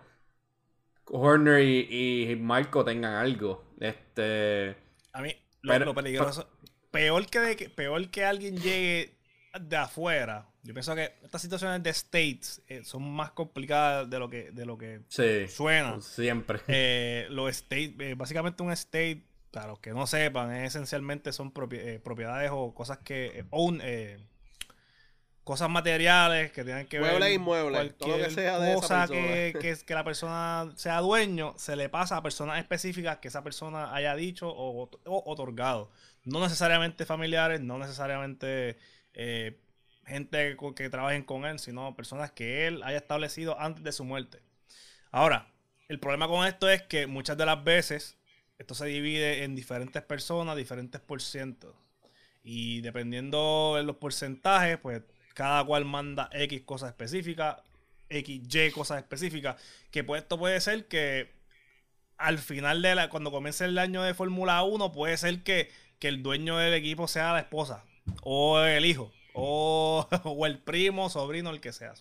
Horner y, Marco tengan algo. Este. A mí, lo, peligroso. peor, que peor que alguien llegue de afuera. Yo pienso que estas situaciones de states eh, son más complicadas de lo que, de lo que suena. Siempre. Eh, los states, eh, básicamente un state, para los que no sepan, esencialmente son propiedades o cosas que own, cosas materiales que tienen que ver ver inmuebles, todo lo que sea de cosa que, que, que, la persona sea dueño se le pasa a personas específicas que esa persona haya dicho o, otorgado. No necesariamente familiares no necesariamente eh, gente que trabajen con él sino personas que él haya establecido antes de su muerte. Ahora el problema con esto es que muchas de las veces esto se divide en diferentes personas, diferentes porcientos. Y dependiendo de los porcentajes, pues cada cual manda X cosas específicas, X, Y cosas específicas. Que pues esto puede ser que al final de la, cuando comience el año de Fórmula 1, puede ser que, el dueño del equipo sea la esposa, o el hijo, o, el primo, sobrino, el que sea.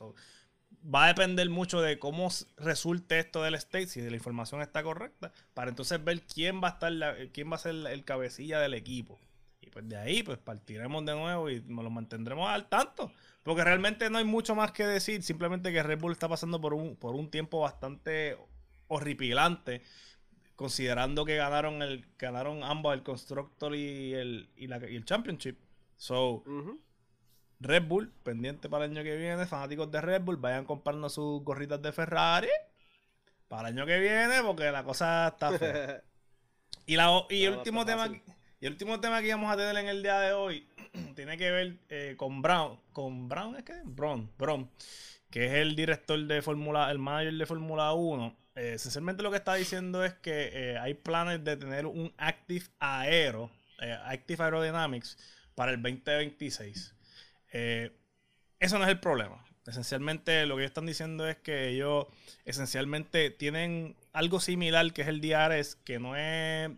va a depender mucho de cómo resulte esto del state, si la información está correcta, para entonces ver quién va a estar quién va a ser el cabecilla del equipo. Y pues de ahí, pues partiremos de nuevo y nos lo mantendremos al tanto. Porque realmente no hay mucho más que decir. Simplemente que Red Bull está pasando por un, por un tiempo bastante horripilante. Considerando que ganaron el ganaron ambos, el Constructor y el, y, el Championship. So, Red Bull, pendiente para el año que viene, fanáticos de Red Bull, vayan comprando sus gorritas de Ferrari para el año que viene, porque la cosa está fea. y, la, y el último tema. Y el último tema que íbamos a tener en el día de hoy tiene que ver eh, con Brown. ¿Con Brown es que? Brown, Brown. Que es el director de Fórmula, el manager de Fórmula 1. Eh, esencialmente lo que está diciendo es que eh, hay planes de tener un Active Aero, Active Aerodynamics, para el 2026. eso no es el problema. Esencialmente lo que ellos están diciendo es que ellos esencialmente tienen algo similar que es el DRS, que no es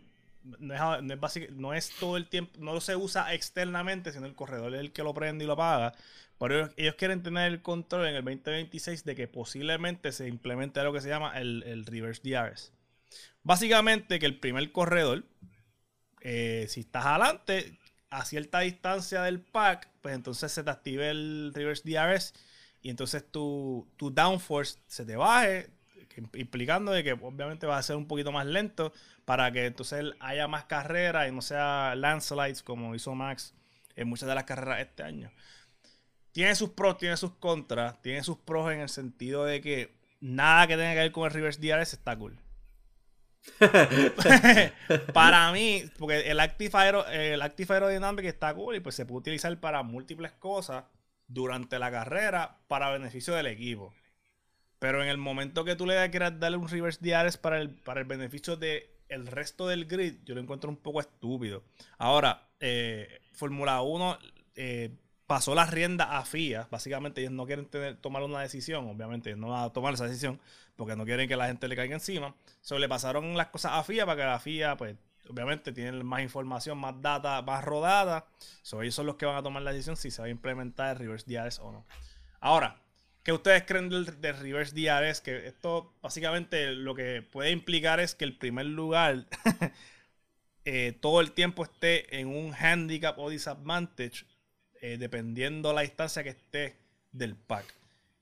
no es, no, es todo el tiempo, no se usa externamente, sino el corredor es el que lo prende y lo paga. Pero ellos, quieren tener el control en el 2026 de que posiblemente se implemente lo que se llama el, reverse DRS. Básicamente que el primer corredor, eh, si estás adelante a cierta distancia del pack, pues entonces se te active el reverse DRS y entonces tu, tu downforce se te baje, implicando de que obviamente va a ser un poquito más lento para que entonces haya más carreras y no sea landslides como hizo Max en muchas de las carreras este año. Tiene sus pros, tiene sus contras, tiene sus pros en el sentido de que nada que tenga que ver con el reverse DRS está cool. para mí, porque el Active, Aero, el Active Aerodynamic está cool y pues se puede utilizar para múltiples cosas durante la carrera para beneficio del equipo. Pero en el momento que tú le quieras darle un reverse DRS para el, para el beneficio de el resto del grid, yo lo encuentro un poco estúpido. Ahora, eh, Fórmula 1 eh, pasó la rienda a FIA. Básicamente ellos no quieren tomar una decisión. Obviamente no van a tomar esa decisión porque no quieren que la gente le caiga encima. Solo le pasaron las cosas a FIA para que la FIA, pues, obviamente tienen más información, más data, más rodada. So, ellos son los que van a tomar la decisión si se va a implementar el reverse DRS o no. Ahora, ¿Qué ustedes creen del, reverse DRS? Que esto básicamente lo que puede implicar es que el primer lugar eh, todo el tiempo esté en un handicap o disadvantage eh, dependiendo la distancia que esté del pack.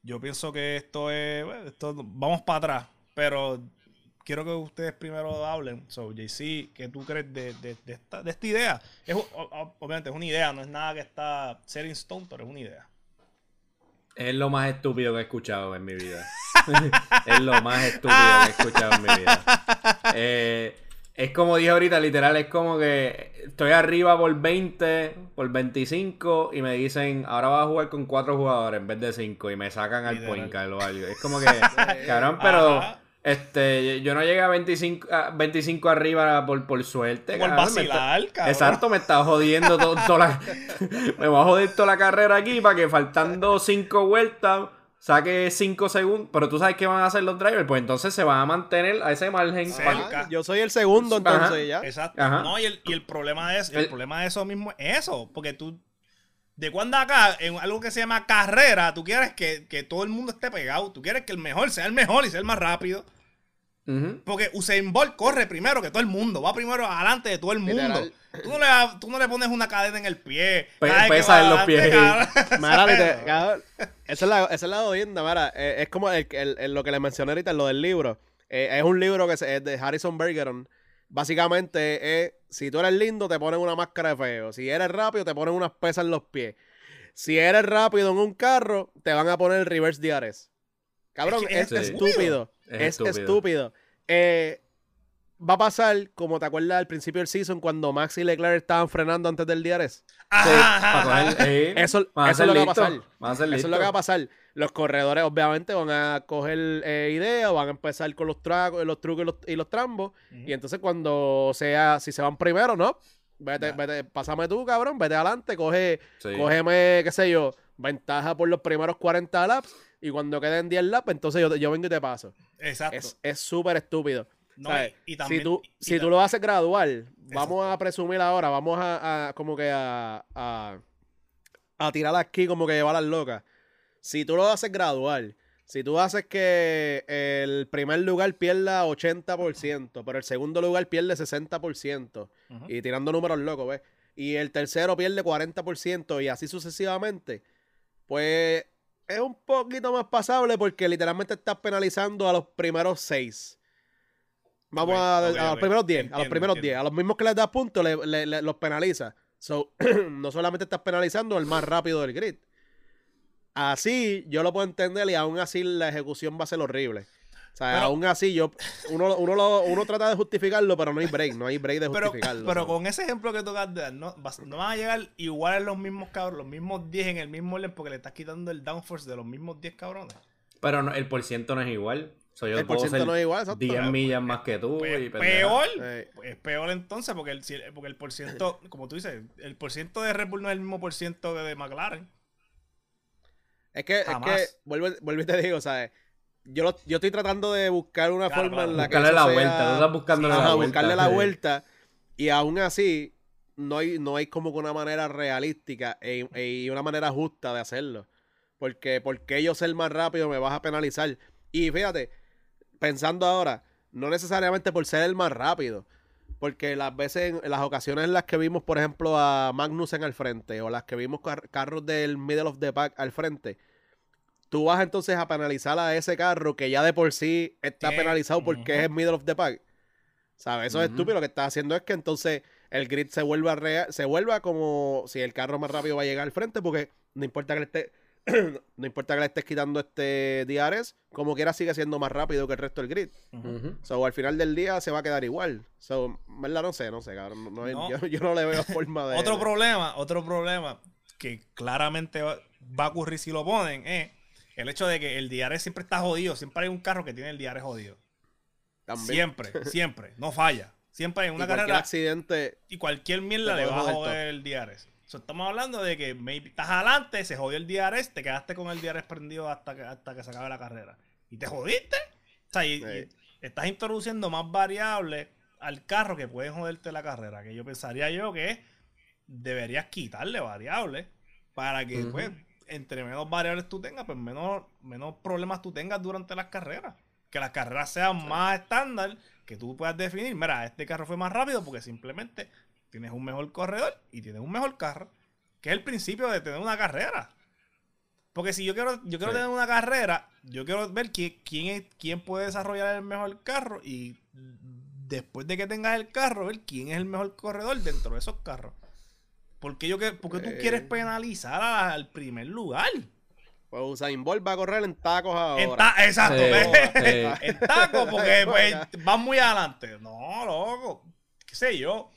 Yo pienso que esto es. esto, vamos para atrás, pero quiero que ustedes primero hablen. So, JC, ¿qué tú crees de, esta, idea? Es, obviamente es una idea, no es nada que está ser in stone, pero es una idea. Es lo más estúpido que he escuchado en mi vida. es lo más estúpido que he escuchado en mi vida. Eh, es como dije ahorita, literal, es como que estoy arriba por 20, por 25 y me dicen, ahora vas a jugar con 4 jugadores en vez de 5 y me sacan al point o algo. Es como que, cabrón, pero... Este, yo no llegué a 25, a 25 arriba por, por suerte. Por vacilar, cabrón. Exacto, me está jodiendo toda la... me voy a joder toda la carrera aquí para que faltando 5 vueltas saque 5 segundos. Pero tú sabes qué van a hacer los drivers. Pues entonces se van a mantener a ese margen. Yo soy el segundo entonces ya. Exacto. No, y el, y el problema es, el, problema de eso mismo es eso. Porque tú de cuando acá, en algo que se llama carrera, tú quieres que, todo el mundo esté pegado. Tú quieres que el mejor sea el mejor y sea el más rápido. Porque Usain Bolt corre primero que todo el mundo. Va primero adelante de todo el mundo. Tú no, le, tú no, le, pones una cadena en el pie. pesa en los pies. esa, es la, esa es la eh, es como lo que le mencioné ahorita, lo del libro. Eh, es un libro que es de Harrison Bergeron Básicamente es, si tú eres lindo, te ponen una máscara de feo. Si eres rápido, te ponen unas pesas en los pies. Si eres rápido en un carro, te van a poner el reverse DRS. Cabrón, es, estúpido. Es, estúpido. Eh, va a pasar como te acuerdas al principio del season cuando Max y Leclerc estaban frenando antes del DRS. eso, es lo que va a pasar. eso es lo que va a pasar. Los corredores obviamente van a coger eh, ideas, van a empezar con los, los trucos y los, trambos. Y entonces cuando sea, si se van primero, ¿no? Vete, vete, pásame tú, cabrón, vete adelante, coge, cógeme, qué sé yo, ventaja por los primeros 40 laps y cuando queden 10 laps, entonces yo, yo vengo y te paso. Exacto. Es súper estúpido. Y, si tú, si tú lo haces gradual, vamos a presumir ahora, vamos a, como que a, a, a tirar aquí como que llevar las locas. Si tú lo haces gradual, si tú haces que el primer lugar pierda 80%, pero el segundo lugar pierde 60%, y tirando números locos, ¿ves? Y el tercero pierde 40% y así sucesivamente, pues es un poquito más pasable porque literalmente estás penalizando a los primeros 6. Vamos a, los primeros 10, a los primeros 10, a los mismos que les das puntos, los penaliza. So, no solamente estás penalizando el más rápido del grid. Así yo lo puedo entender y aún así la ejecución va a ser horrible. O sea, aún así yo uno, uno, uno trata de justificarlo, pero no hay break, no hay break de justificarlo. Pero, con ese ejemplo que tocas de dar, no, no van a llegar igual los mismos cabros, los mismos 10 en el mismo orden porque le estás quitando el downforce de los mismos 10 cabrones. Pero no, el porciento no es igual. El porciento no es igual, 10 millas más que tú. Pues, peor. Es peor entonces porque el, porque el porciento, como tú dices, el porciento de Red Bull no es el mismo porciento de McLaren. Es que, es que vuelvo, vuelvo y te digo, ¿sabes? Yo, yo estoy tratando de buscar una forma en la que. Buscarle la vuelta, no estás buscando la vuelta. Buscarle la vuelta. Y aún así, no hay, no hay como que una manera realística e, e, y una manera justa de hacerlo. Porque, porque yo ser más rápido me vas a penalizar. Y fíjate, pensando ahora, no necesariamente por ser el más rápido. Porque las veces, en las ocasiones en las que vimos, por ejemplo, a Magnus en el frente, o las que vimos carros del middle of the pack al frente, tú vas entonces a penalizar a ese carro que ya de por sí está penalizado porque es el middle of the pack. ¿Sabes? Eso es estúpido. Lo que estás haciendo es que entonces el grid se vuelva se vuelva como si el carro más rápido va a llegar al frente, porque no importa que le esté no importa que le estés quitando este DRS, como quiera sigue siendo más rápido que el resto del grid. So, al final del día se va a quedar igual. So, ¿verdad? No sé, no sé, cabrón. Yo, no le veo forma de. otro problema, otro problema que claramente va, a ocurrir si lo ponen es el hecho de que el DRS siempre está jodido. Siempre hay un carro que tiene el DRS jodido. Siempre, siempre. No falla. Siempre hay una carrera. accidente. Y cualquier mierda le va a joder el DRS estamos hablando de que maybe estás adelante, se jodió el DRS, te quedaste con el DRS prendido hasta que, hasta que se acabe la carrera. Y te jodiste. O sea, y, estás introduciendo más variables al carro que pueden joderte la carrera. Que yo pensaría yo que deberías quitarle variables para que, pues, entre menos variables tú tengas, pues menos, menos problemas tú tengas durante las carreras. Que las carreras sean más estándar, que tú puedas definir, mira, este carro fue más rápido porque simplemente tienes un mejor corredor y tienes un mejor carro, que es el principio de tener una carrera. Porque si yo quiero, yo quiero tener una carrera, yo quiero ver quién, quién, quién puede desarrollar el mejor carro y después de que tengas el carro, ver quién es el mejor corredor dentro de esos carros. Porque yo que, porque tú quieres eh. penalizar al primer lugar. Pues Usain Bolt va a correr en tacos ahora. En exacto, en tacos porque pues, van muy adelante. No, loco. ¿Qué sé yo?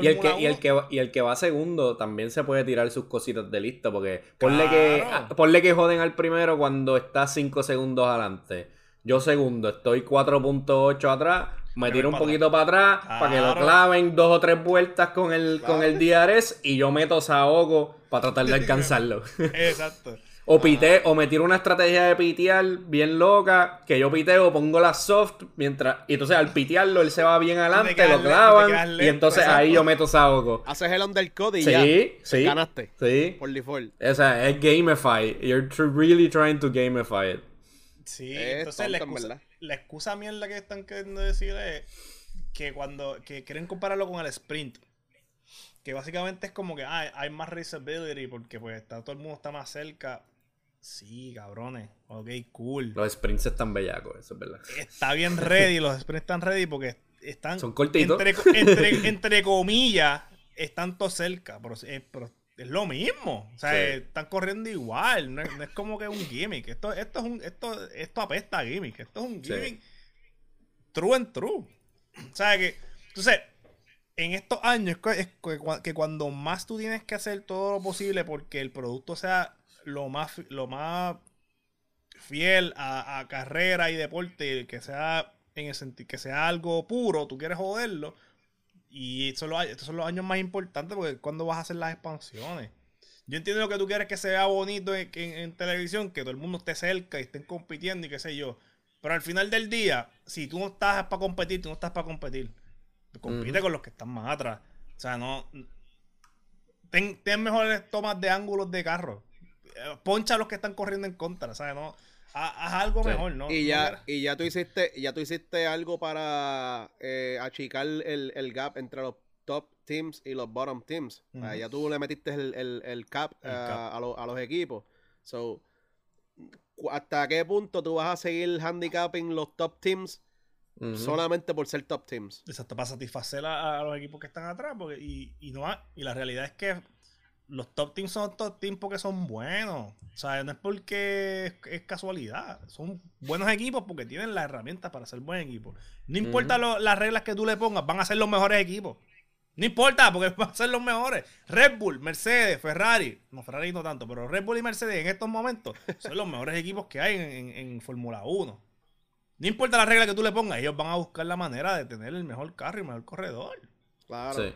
Y el, que, y, el que, y el que va segundo también se puede tirar sus cositas de lista, porque ponle, que, ah, ponle que joden al primero cuando está 5 segundos adelante. Yo segundo, estoy 4.8 atrás, me tiro un poquito para atrás para que lo claven dos o tres vueltas con el, con el DRS y yo meto Saogo para tratar de alcanzarlo. Exacto. O pite, o me tiro una estrategia de pitear bien loca, que yo piteo, pongo la soft, mientras. Y entonces al pitearlo él se va bien adelante, lo clavan. y entonces ahí yo meto Saoko. Haces el undercut y ya. Sí, Ganaste. Sí. Por default. O sea, es gamify. You're really trying to gamify it. Sí, entonces la, excusa, la excusa mierda que están queriendo decir es que cuando que quieren compararlo con el sprint. Que básicamente es como que ah, hay más raceability porque pues está, todo el mundo está más cerca. Sí, cabrones. Ok, cool. Los sprints están bellacos, eso es verdad. Está bien ready, los sprints están ready porque están. Son cortitos. Entre, comillas, están todos cerca. Pero, es lo mismo. O sea, están corriendo igual. No es, como que un gimmick. Esto, esto es un. Esto, esto apesta a gimmick. Esto es un gimmick true and true. ¿Sabes que Entonces, en estos años es que, cuando más tú tienes que hacer todo lo posible porque el producto sea lo más, lo más fiel a, carrera y deporte, que sea en el sentido que sea algo puro, tú quieres joderlo. Y estos son los años más importantes porque cuando vas a hacer las expansiones. Yo entiendo lo que tú quieres que se vea bonito en, televisión, que todo el mundo esté cerca y estén compitiendo y qué sé yo. Pero al final del día, si tú no estás para competir, tú no estás para competir. Compite con los que están más atrás. O sea, no. Ten, mejores tomas de ángulos de carro. Eh, poncha a los que están corriendo en contra. Sea, no. Haz algo mejor, ¿no? Y ya, y ya tú hiciste, ya tú hiciste algo para eh, achicar el, el gap entre los top teams y los bottom teams. ya tú le metiste el, cap, A, los equipos. So, ¿hasta qué punto tú vas a seguir handicapping los top teams solamente por ser top teams? Exacto, para satisfacer a, los equipos que están atrás. Porque, y, y, no, y la realidad es que los top teams son top teams porque son buenos. O sea, no es porque es, casualidad. Son buenos equipos porque tienen las herramientas para ser buen equipo. No importa las reglas que tú le pongas, van a ser los mejores equipos. No importa, porque van a ser los mejores. Red Bull, Mercedes, Ferrari. No, Ferrari no tanto, pero Red Bull y Mercedes en estos momentos son los mejores equipos que hay en, Fórmula 1. No importa la regla que tú le pongas, ellos van a buscar la manera de tener el mejor carro y el mejor corredor. Claro. Sí.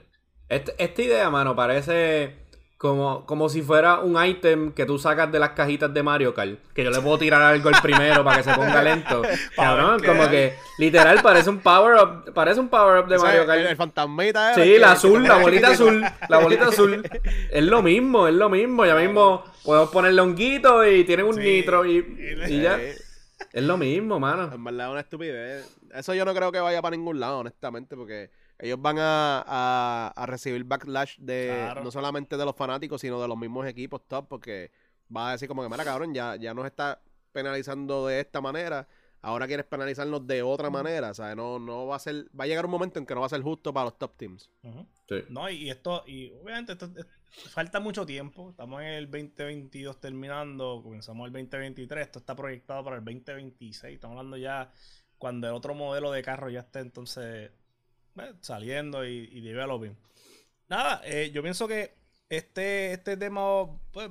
Este, esta idea, mano, parece como, como si fuera un ítem que tú sacas de las cajitas de Mario Kart. Que yo le puedo tirar algo el primero para que se ponga lento. Cabrón, como que literal parece un power up. Parece un power up de Mario Kart. El, fantasmita. Sí, la azul, la bolita azul. La bolita azul. Es lo mismo, es lo mismo. Ya mismo podemos ponerle honguito y tienen un nitro y, y ya. Es lo mismo, mano. En verdad es una estupidez. Eso yo no creo que vaya para ningún lado, honestamente, porque ellos van a, a, recibir backlash de no solamente de los fanáticos, sino de los mismos equipos top, porque va a decir como que, mira, cabrón, ya, ya nos está penalizando de esta manera, ahora quieres penalizarnos de otra manera, o sea, no, no va a ser, va a llegar un momento en que no va a ser justo para los top teams. No, y esto, y obviamente esto, falta mucho tiempo, estamos en el 2022 terminando, comenzamos el 2023, esto está proyectado para el 2026, estamos hablando ya cuando el otro modelo de carro ya esté entonces eh, saliendo y, y developing. Nada, eh, yo pienso que este, este tema, pues,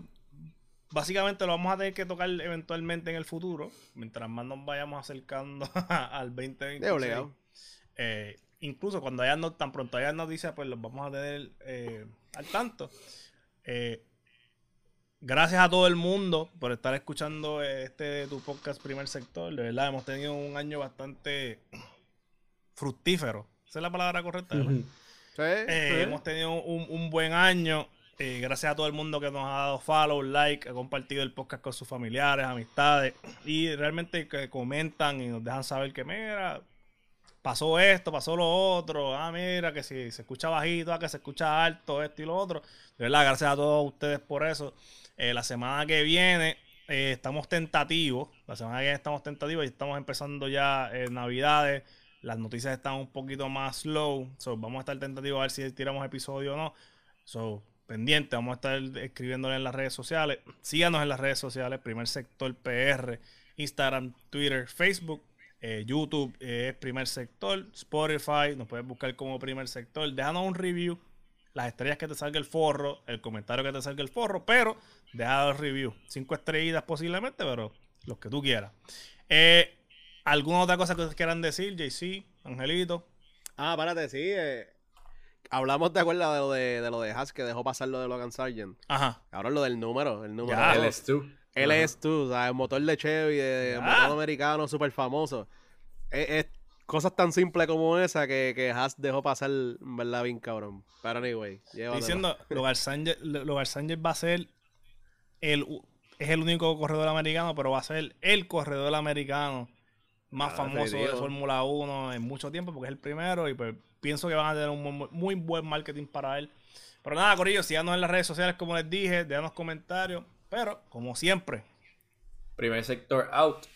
básicamente lo vamos a tener que tocar eventualmente en el futuro, mientras más nos vayamos acercando al 2020. Eh, incluso cuando haya no, tan pronto haya noticias, pues los vamos a tener eh, al tanto. gracias a todo el mundo por estar escuchando este tu podcast Primer Sector. De verdad, hemos tenido un año bastante fructífero esa es la palabra correcta. Eh, hemos tenido un, buen año. Eh, gracias a todo el mundo que nos ha dado follow, like, ha compartido el podcast con sus familiares, amistades. Y realmente que comentan y nos dejan saber que, mira, pasó esto, pasó lo otro. Ah, mira, que si se escucha bajito, ah, que se escucha alto, esto y lo otro. De verdad, gracias a todos ustedes por eso. Eh, la semana que viene estamos tentativos. La semana que viene estamos tentativos y estamos empezando ya Navidades las noticias están un poquito más slow. So, vamos a estar tentativos a ver si tiramos episodio o no. So, pendiente, vamos a estar escribiéndole en las redes sociales. Síganos en las redes sociales, Primer Sector PR, Instagram, Twitter, Facebook, eh, YouTube eh, es Primer Sector, Spotify, nos puedes buscar como Primer Sector. Déjanos un review, las estrellas que te salga el forro, el comentario que te salga el forro, pero deja el review. Cinco estrellitas posiblemente, pero los que tú quieras. Eh, ¿Alguna otra cosa que ustedes quieran decir, JC, Angelito? Ah, párate, sí. Eh, hablamos, ¿te acuerdas de lo de, de lo de Haas que dejó pasar lo de Logan Sargent? Ajá. Ahora lo del número, el número. Ya, LS2. LS2, o sea, el motor de Chevy, de motor americano súper famoso. Es, cosas tan simples como esa que, que Haas dejó pasar, verdad, bien cabrón. Pero anyway, Diciendo, Logan Sargent, va a ser el, es el único corredor americano, pero va a ser el corredor americano más ah, famoso de Fórmula 1 en mucho tiempo porque es el primero y pues pienso que van a tener un muy, buen marketing para él. Pero nada, Corillo, síganos en las redes sociales como les dije, déjanos comentarios, pero como siempre. Primer sector out.